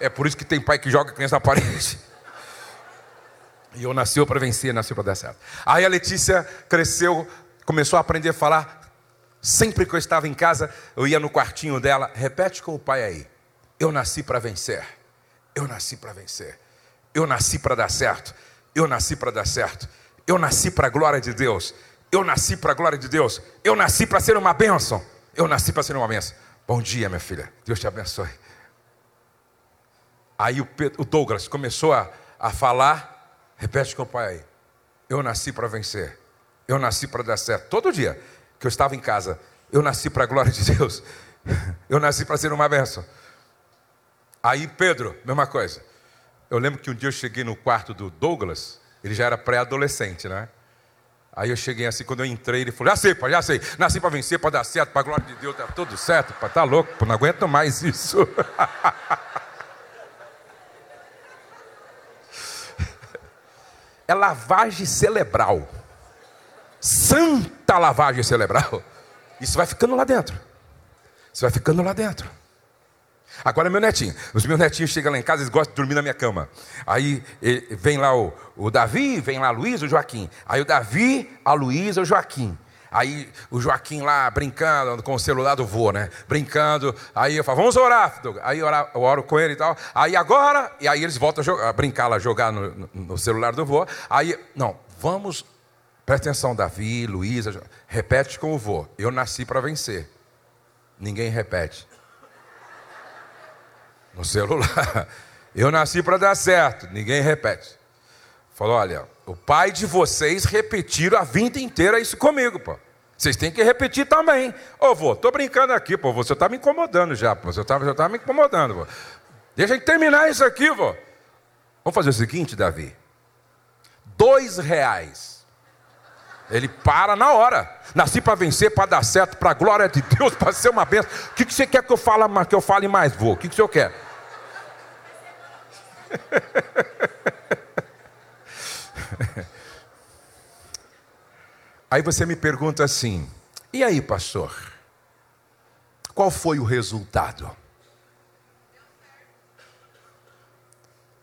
É por isso que tem pai que joga a criança na parede. E eu nasceu para vencer, nasceu para dar certo. Aí a Letícia cresceu, começou a aprender a falar. Sempre que eu estava em casa, eu ia no quartinho dela, repete com o pai aí. Eu nasci para vencer. Eu nasci para vencer. Eu nasci para dar certo. Eu nasci para dar certo. Eu nasci para a glória de Deus. Eu nasci para a glória de Deus. Eu nasci para ser uma bênção. Eu nasci para ser uma bênção. Bom dia, minha filha. Deus te abençoe. Aí o, Douglas começou a, a falar Repete com o pai. Eu nasci para vencer. Eu nasci para dar certo. Todo dia que eu estava em casa, eu nasci para a glória de Deus. Eu nasci para ser uma benção. Aí Pedro, mesma coisa. Eu lembro que um dia eu cheguei no quarto do Douglas, ele já era pré-adolescente, né? Aí eu cheguei assim, quando eu entrei, ele falou: Já sei, pai, já sei. Nasci para vencer, para dar certo, para a glória de Deus, tá tudo certo, pai. Tá louco, pô, não aguento mais isso. é lavagem cerebral. Santa lavagem cerebral. Isso vai ficando lá dentro. Isso vai ficando lá dentro. Agora meu netinho. Os meus netinhos chegam lá em casa, eles gostam de dormir na minha cama. Aí vem lá o, o Davi, vem lá a Luiz, o Joaquim. Aí o Davi, a Luiz, o Joaquim. Aí o Joaquim lá brincando com o celular do vô, né? Brincando. Aí eu falo, vamos orar. Aí eu oro com ele e tal. Aí agora, e aí eles voltam a, jogar, a brincar lá, jogar no, no, celular do vô. Aí, não, vamos, presta atenção, Davi, Luísa, repete com o vô. Eu nasci para vencer. Ninguém repete. No celular. Eu nasci para dar certo. Ninguém repete. Falou, olha, o pai de vocês repetiram a vida inteira isso comigo, pô. Vocês têm que repetir também. Ô, vô, tô brincando aqui, pô. Você tá me incomodando já, pô. Você tá, já tá me incomodando, vô. Deixa eu terminar isso aqui, vô. Vamos fazer o seguinte, Davi. Dois reais. Ele para na hora. Nasci para vencer, para dar certo, para a glória de Deus, para ser uma bênção. O que, que você quer que eu, fale, que eu fale mais, vô? O que, que o senhor quer? Aí você me pergunta assim: e aí, pastor? Qual foi o resultado?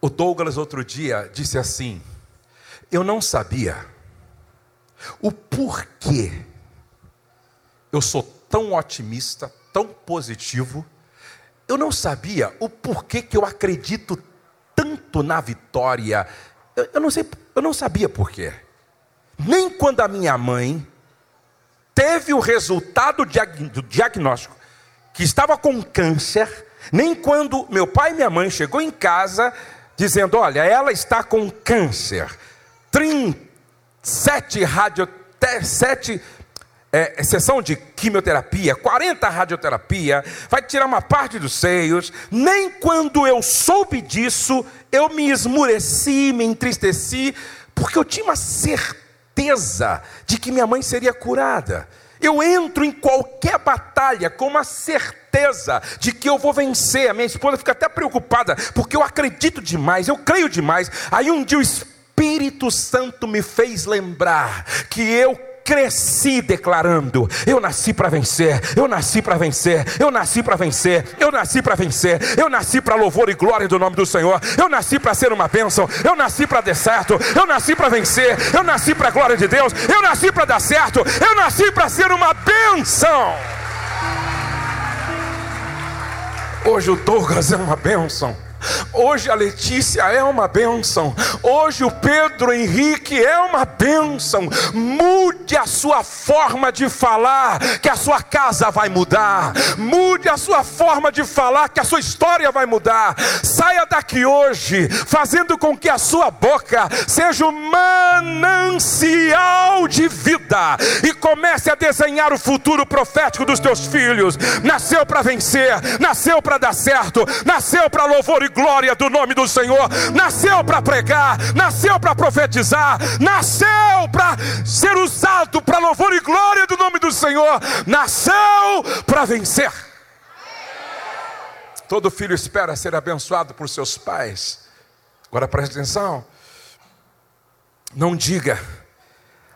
O Douglas outro dia disse assim: Eu não sabia o porquê eu sou tão otimista, tão positivo. Eu não sabia o porquê que eu acredito tanto na vitória. Eu, eu não sei, eu não sabia porquê nem quando a minha mãe teve o resultado do diagnóstico que estava com câncer, nem quando meu pai e minha mãe chegou em casa dizendo: "Olha, ela está com câncer". 37 radio, 7 é, sessão de quimioterapia, 40 radioterapia, vai tirar uma parte dos seios. Nem quando eu soube disso, eu me esmureci, me entristeci, porque eu tinha uma certeza certeza de que minha mãe seria curada. Eu entro em qualquer batalha com uma certeza de que eu vou vencer. A minha esposa fica até preocupada, porque eu acredito demais, eu creio demais. Aí um dia o Espírito Santo me fez lembrar que eu cresci declarando: eu nasci para vencer, eu nasci para vencer, eu nasci para vencer, eu nasci para vencer, eu nasci para louvor e glória do nome do Senhor, eu nasci para ser uma bênção, eu nasci para dar certo, eu nasci para vencer, eu nasci para a glória de Deus, eu nasci para dar certo, eu nasci para ser uma bênção. Hoje o Douglas é uma bênção. Hoje a Letícia é uma bênção. Hoje o Pedro Henrique é uma bênção. Mude a sua forma de falar, que a sua casa vai mudar. Mude a sua forma de falar, que a sua história vai mudar. Saia daqui hoje, fazendo com que a sua boca seja um manancial de vida e comece a desenhar o futuro profético dos teus filhos. Nasceu para vencer, nasceu para dar certo, nasceu para louvor e glória do nome do Senhor, nasceu para pregar, nasceu para profetizar, nasceu para ser usado para louvor e glória do nome do Senhor, nasceu para vencer. Todo filho espera ser abençoado por seus pais. Agora preste atenção. Não diga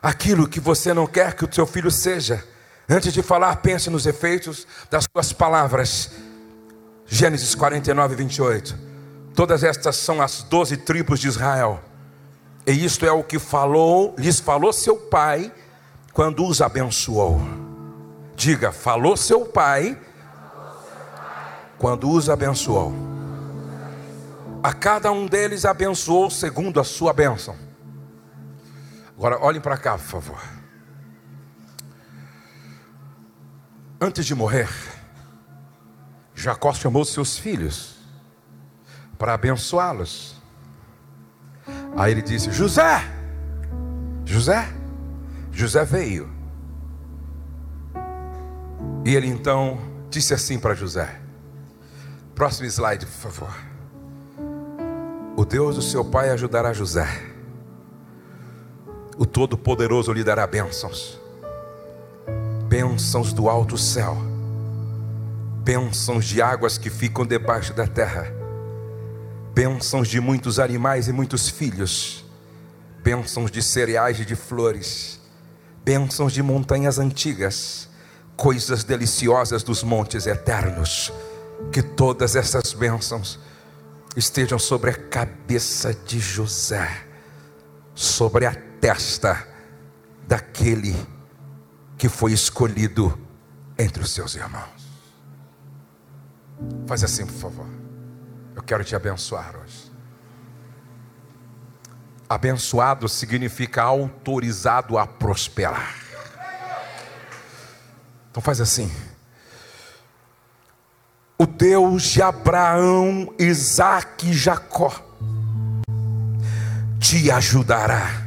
aquilo que você não quer que o seu filho seja. Antes de falar, pense nos efeitos das suas palavras. Gênesis 49, 28. Todas estas são as doze tribos de Israel. E isto é o que falou, lhes falou seu pai quando os abençoou. Diga, falou seu pai quando os abençoou. A cada um deles abençoou segundo a sua bênção. Agora olhem para cá, por favor. Antes de morrer, Jacó chamou seus filhos para abençoá-los. Aí ele disse: José, José, José veio. E ele então disse assim para José: Próximo slide, por favor. O Deus do seu pai ajudará José. O Todo-Poderoso lhe dará bênçãos. Bênçãos do alto céu. Bênçãos de águas que ficam debaixo da terra. Bênçãos de muitos animais e muitos filhos. Bênçãos de cereais e de flores. Bênçãos de montanhas antigas. Coisas deliciosas dos montes eternos que todas essas bênçãos estejam sobre a cabeça de José, sobre a testa daquele que foi escolhido entre os seus irmãos. Faz assim, por favor. Eu quero te abençoar hoje. Abençoado significa autorizado a prosperar. Então faz assim o Deus de Abraão, Isaac e Jacó, te ajudará.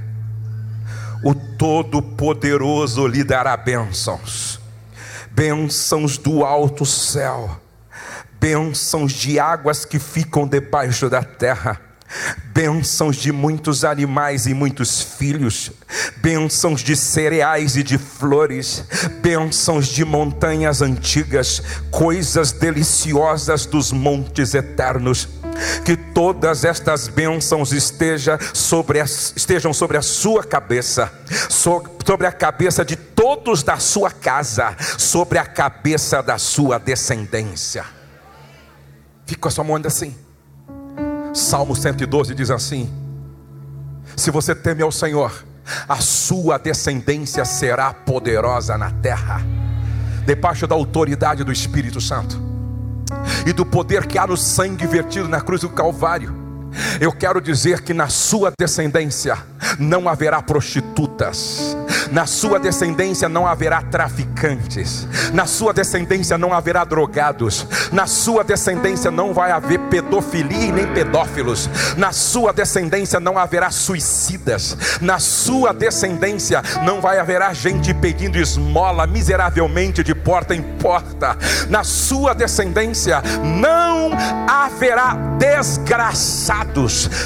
O Todo-Poderoso lhe dará bênçãos, bênçãos do alto céu, bênçãos de águas que ficam debaixo da terra. Bênçãos de muitos animais e muitos filhos, bênçãos de cereais e de flores, bênçãos de montanhas antigas, coisas deliciosas dos montes eternos. Que todas estas bênçãos esteja sobre a, estejam sobre a sua cabeça, sobre a cabeça de todos da sua casa, sobre a cabeça da sua descendência. Fica com a sua mão assim. Salmo 112 diz assim: Se você teme ao Senhor, a sua descendência será poderosa na terra, debaixo da autoridade do Espírito Santo e do poder que há no sangue vertido na cruz do Calvário. Eu quero dizer que na sua descendência não haverá prostitutas, na sua descendência não haverá traficantes, na sua descendência não haverá drogados, na sua descendência não vai haver pedofilia e nem pedófilos, na sua descendência não haverá suicidas, na sua descendência não vai haverá gente pedindo esmola miseravelmente de porta em porta, na sua descendência não haverá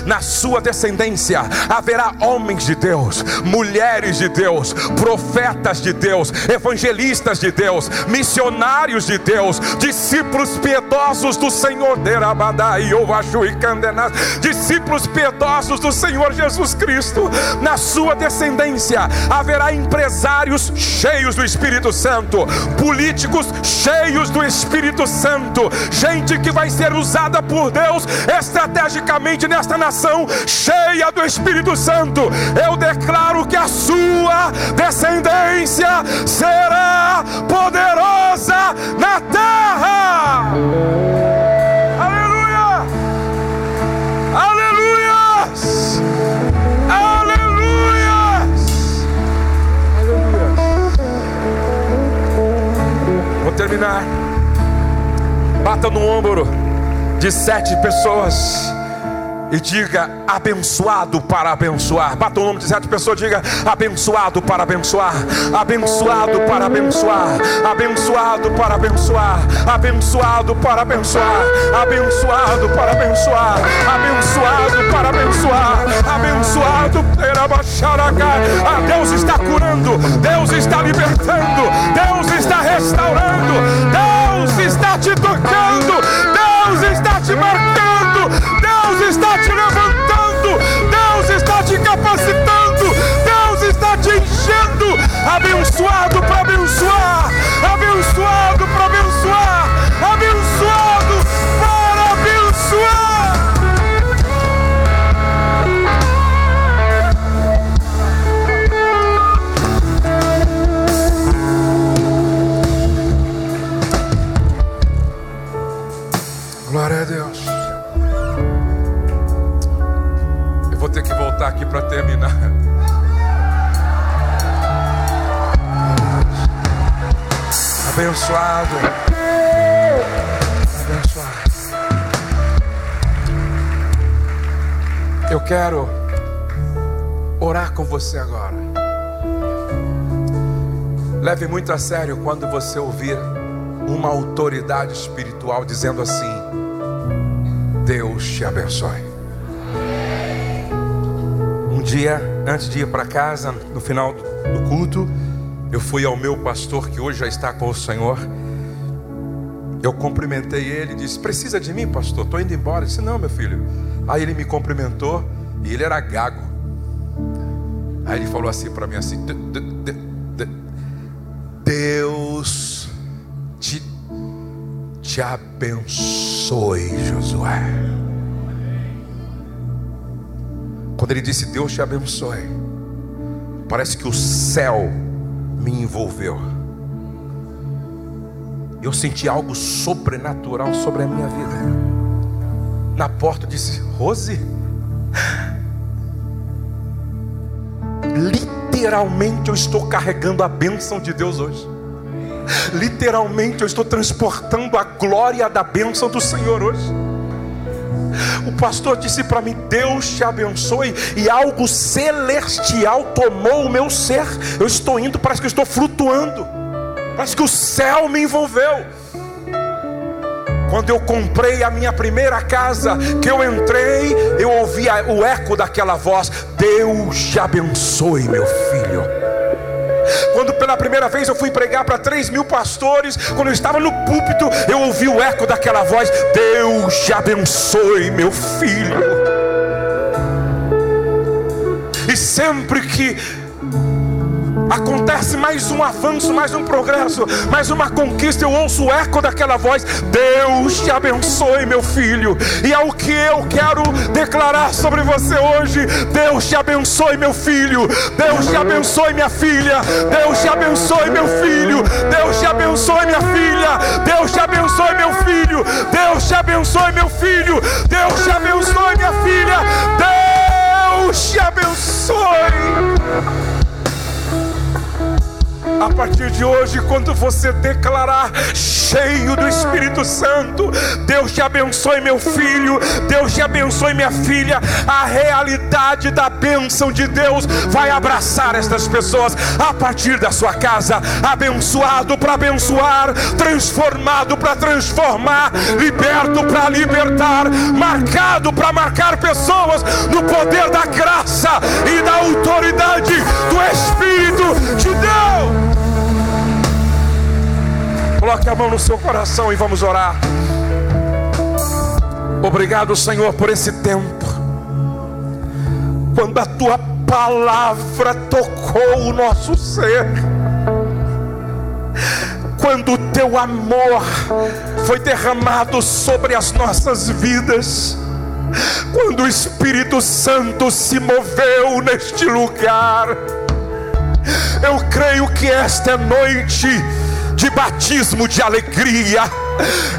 na sua descendência. Haverá homens de Deus, mulheres de Deus, profetas de Deus, evangelistas de Deus, missionários de Deus, discípulos piedosos do Senhor, discípulos piedosos do Senhor Jesus Cristo. Na sua descendência haverá empresários cheios do Espírito Santo, políticos cheios do Espírito Santo, gente que vai ser usada por Deus estrategicamente nesta nação, cheia do Espírito Santo. Eu declaro que a sua descendência será poderosa na terra. Aleluia! Aleluia! Aleluia! Vou terminar. Bata no ombro de sete pessoas e diga abençoado para abençoar. Bata o nome de sete pessoas, diga abençoado para abençoar, abençoado para abençoar, abençoado para abençoar, abençoado para abençoar, abençoado para abençoar, abençoado para abençoar, abençoado. Para baixar a ah, Deus está curando, Deus está libertando, Deus está restaurando, Deus está te tocando, Deus está te marcando está te levantando, Deus está te capacitando, Deus está te enchendo, abençoado quero orar com você agora. Leve muito a sério quando você ouvir uma autoridade espiritual dizendo assim: Deus te abençoe dia, antes de ir para casa, no final do culto, eu fui ao meu pastor que hoje já está com o Senhor. Eu cumprimentei ele e disse: Precisa de mim, pastor? Estou indo embora. Ele disse: Não, meu filho. Aí ele me cumprimentou e ele era gago. Aí ele falou assim para mim assim: Deus te, te abençoe, Josué. Quando ele disse Deus te abençoe, parece que o céu me envolveu. Eu senti algo sobrenatural sobre a minha vida. Na porta eu disse: Rose, literalmente eu estou carregando a bênção de Deus hoje. Literalmente eu estou transportando a glória da bênção do Senhor hoje. O pastor disse para mim: Deus te abençoe, e algo celestial tomou o meu ser. Eu estou indo, parece que eu estou flutuando, parece que o céu me envolveu. Quando eu comprei a minha primeira casa, que eu entrei, eu ouvi o eco daquela voz: Deus te abençoe, meu filho. Quando pela primeira vez eu fui pregar para 3 mil pastores, quando eu estava no púlpito, eu ouvi o eco daquela voz: Deus te abençoe, meu filho. E sempre que acontece mais um avanço, mais um progresso, mais uma conquista. Eu ouço o eco daquela voz: Deus te abençoe, meu filho. E é o que eu quero declarar sobre você hoje: Deus te abençoe, meu filho. Deus te abençoe, minha filha. Deus te abençoe, meu filho. Deus te abençoe, minha filha. Deus te abençoe, meu filho. Deus te abençoe, meu filho. Deus te abençoe, minha filha. Deus te abençoe. A partir de hoje, quando você declarar cheio do Espírito Santo, Deus te abençoe, meu filho, Deus te abençoe, minha filha. A realidade da bênção de Deus vai abraçar estas pessoas a partir da sua casa. Abençoado para abençoar, transformado para transformar, liberto para libertar, marcado para marcar pessoas no poder da graça e da autoridade do Espírito de Deus. Coloque a mão no seu coração e vamos orar. Obrigado, Senhor, por esse tempo. Quando a tua palavra tocou o nosso ser. Quando o teu amor foi derramado sobre as nossas vidas. Quando o Espírito Santo se moveu neste lugar. Eu creio que esta noite de batismo de alegria.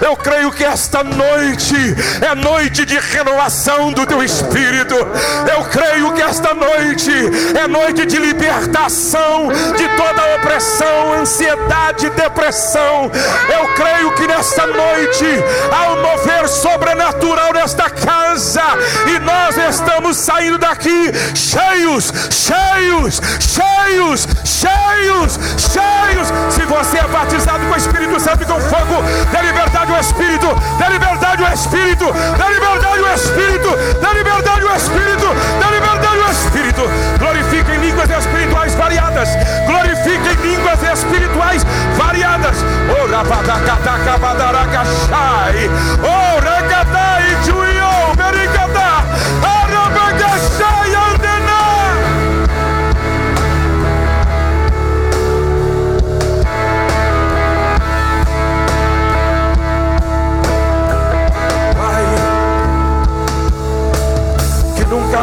Eu creio que esta noite é noite de renovação do teu espírito. Eu creio que esta noite é noite de libertação de toda opressão, ansiedade, depressão. Eu creio que nesta noite há um mover sobrenatural nesta casa e nós estamos saindo daqui cheios, cheios, cheios, cheios, cheios. Se você é batizado com o Espírito Santo e com fogo, dê liberdade ao Espírito, dê liberdade ao Espírito, dê liberdade ao Espírito, dê liberdade ao Espírito, dê liberdade ao Espírito. Glorifique em línguas espirituais variadas, glorifique em línguas espirituais variadas. Oh, rabadacataca, badaracachai, oh,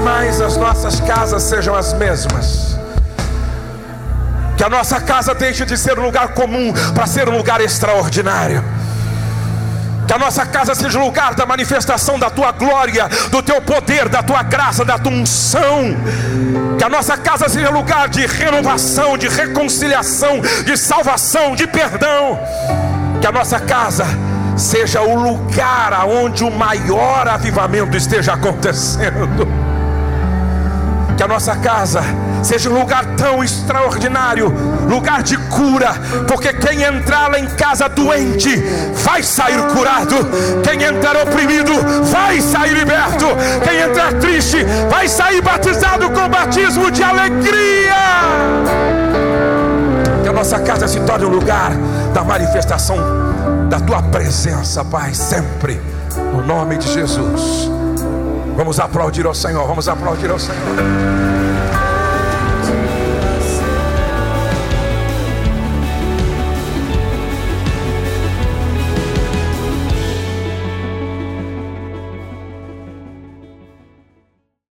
mais as nossas casas sejam as mesmas. Que a nossa casa deixe de ser um lugar comum para ser um lugar extraordinário. Que a nossa casa seja um lugar da manifestação da tua glória, do teu poder, da tua graça, da tua unção. Que a nossa casa seja lugar de renovação, de reconciliação, de salvação, de perdão. Que a nossa casa seja o lugar aonde o maior avivamento esteja acontecendo. Que a nossa casa seja um lugar tão extraordinário, lugar de cura, porque quem entrar lá em casa doente vai sair curado, quem entrar oprimido vai sair liberto, quem entrar triste vai sair batizado com batismo de alegria. Que a nossa casa se torne um lugar da manifestação da tua presença, Pai, sempre, no nome de Jesus. Vamos aplaudir ao Senhor, vamos aplaudir ao Senhor.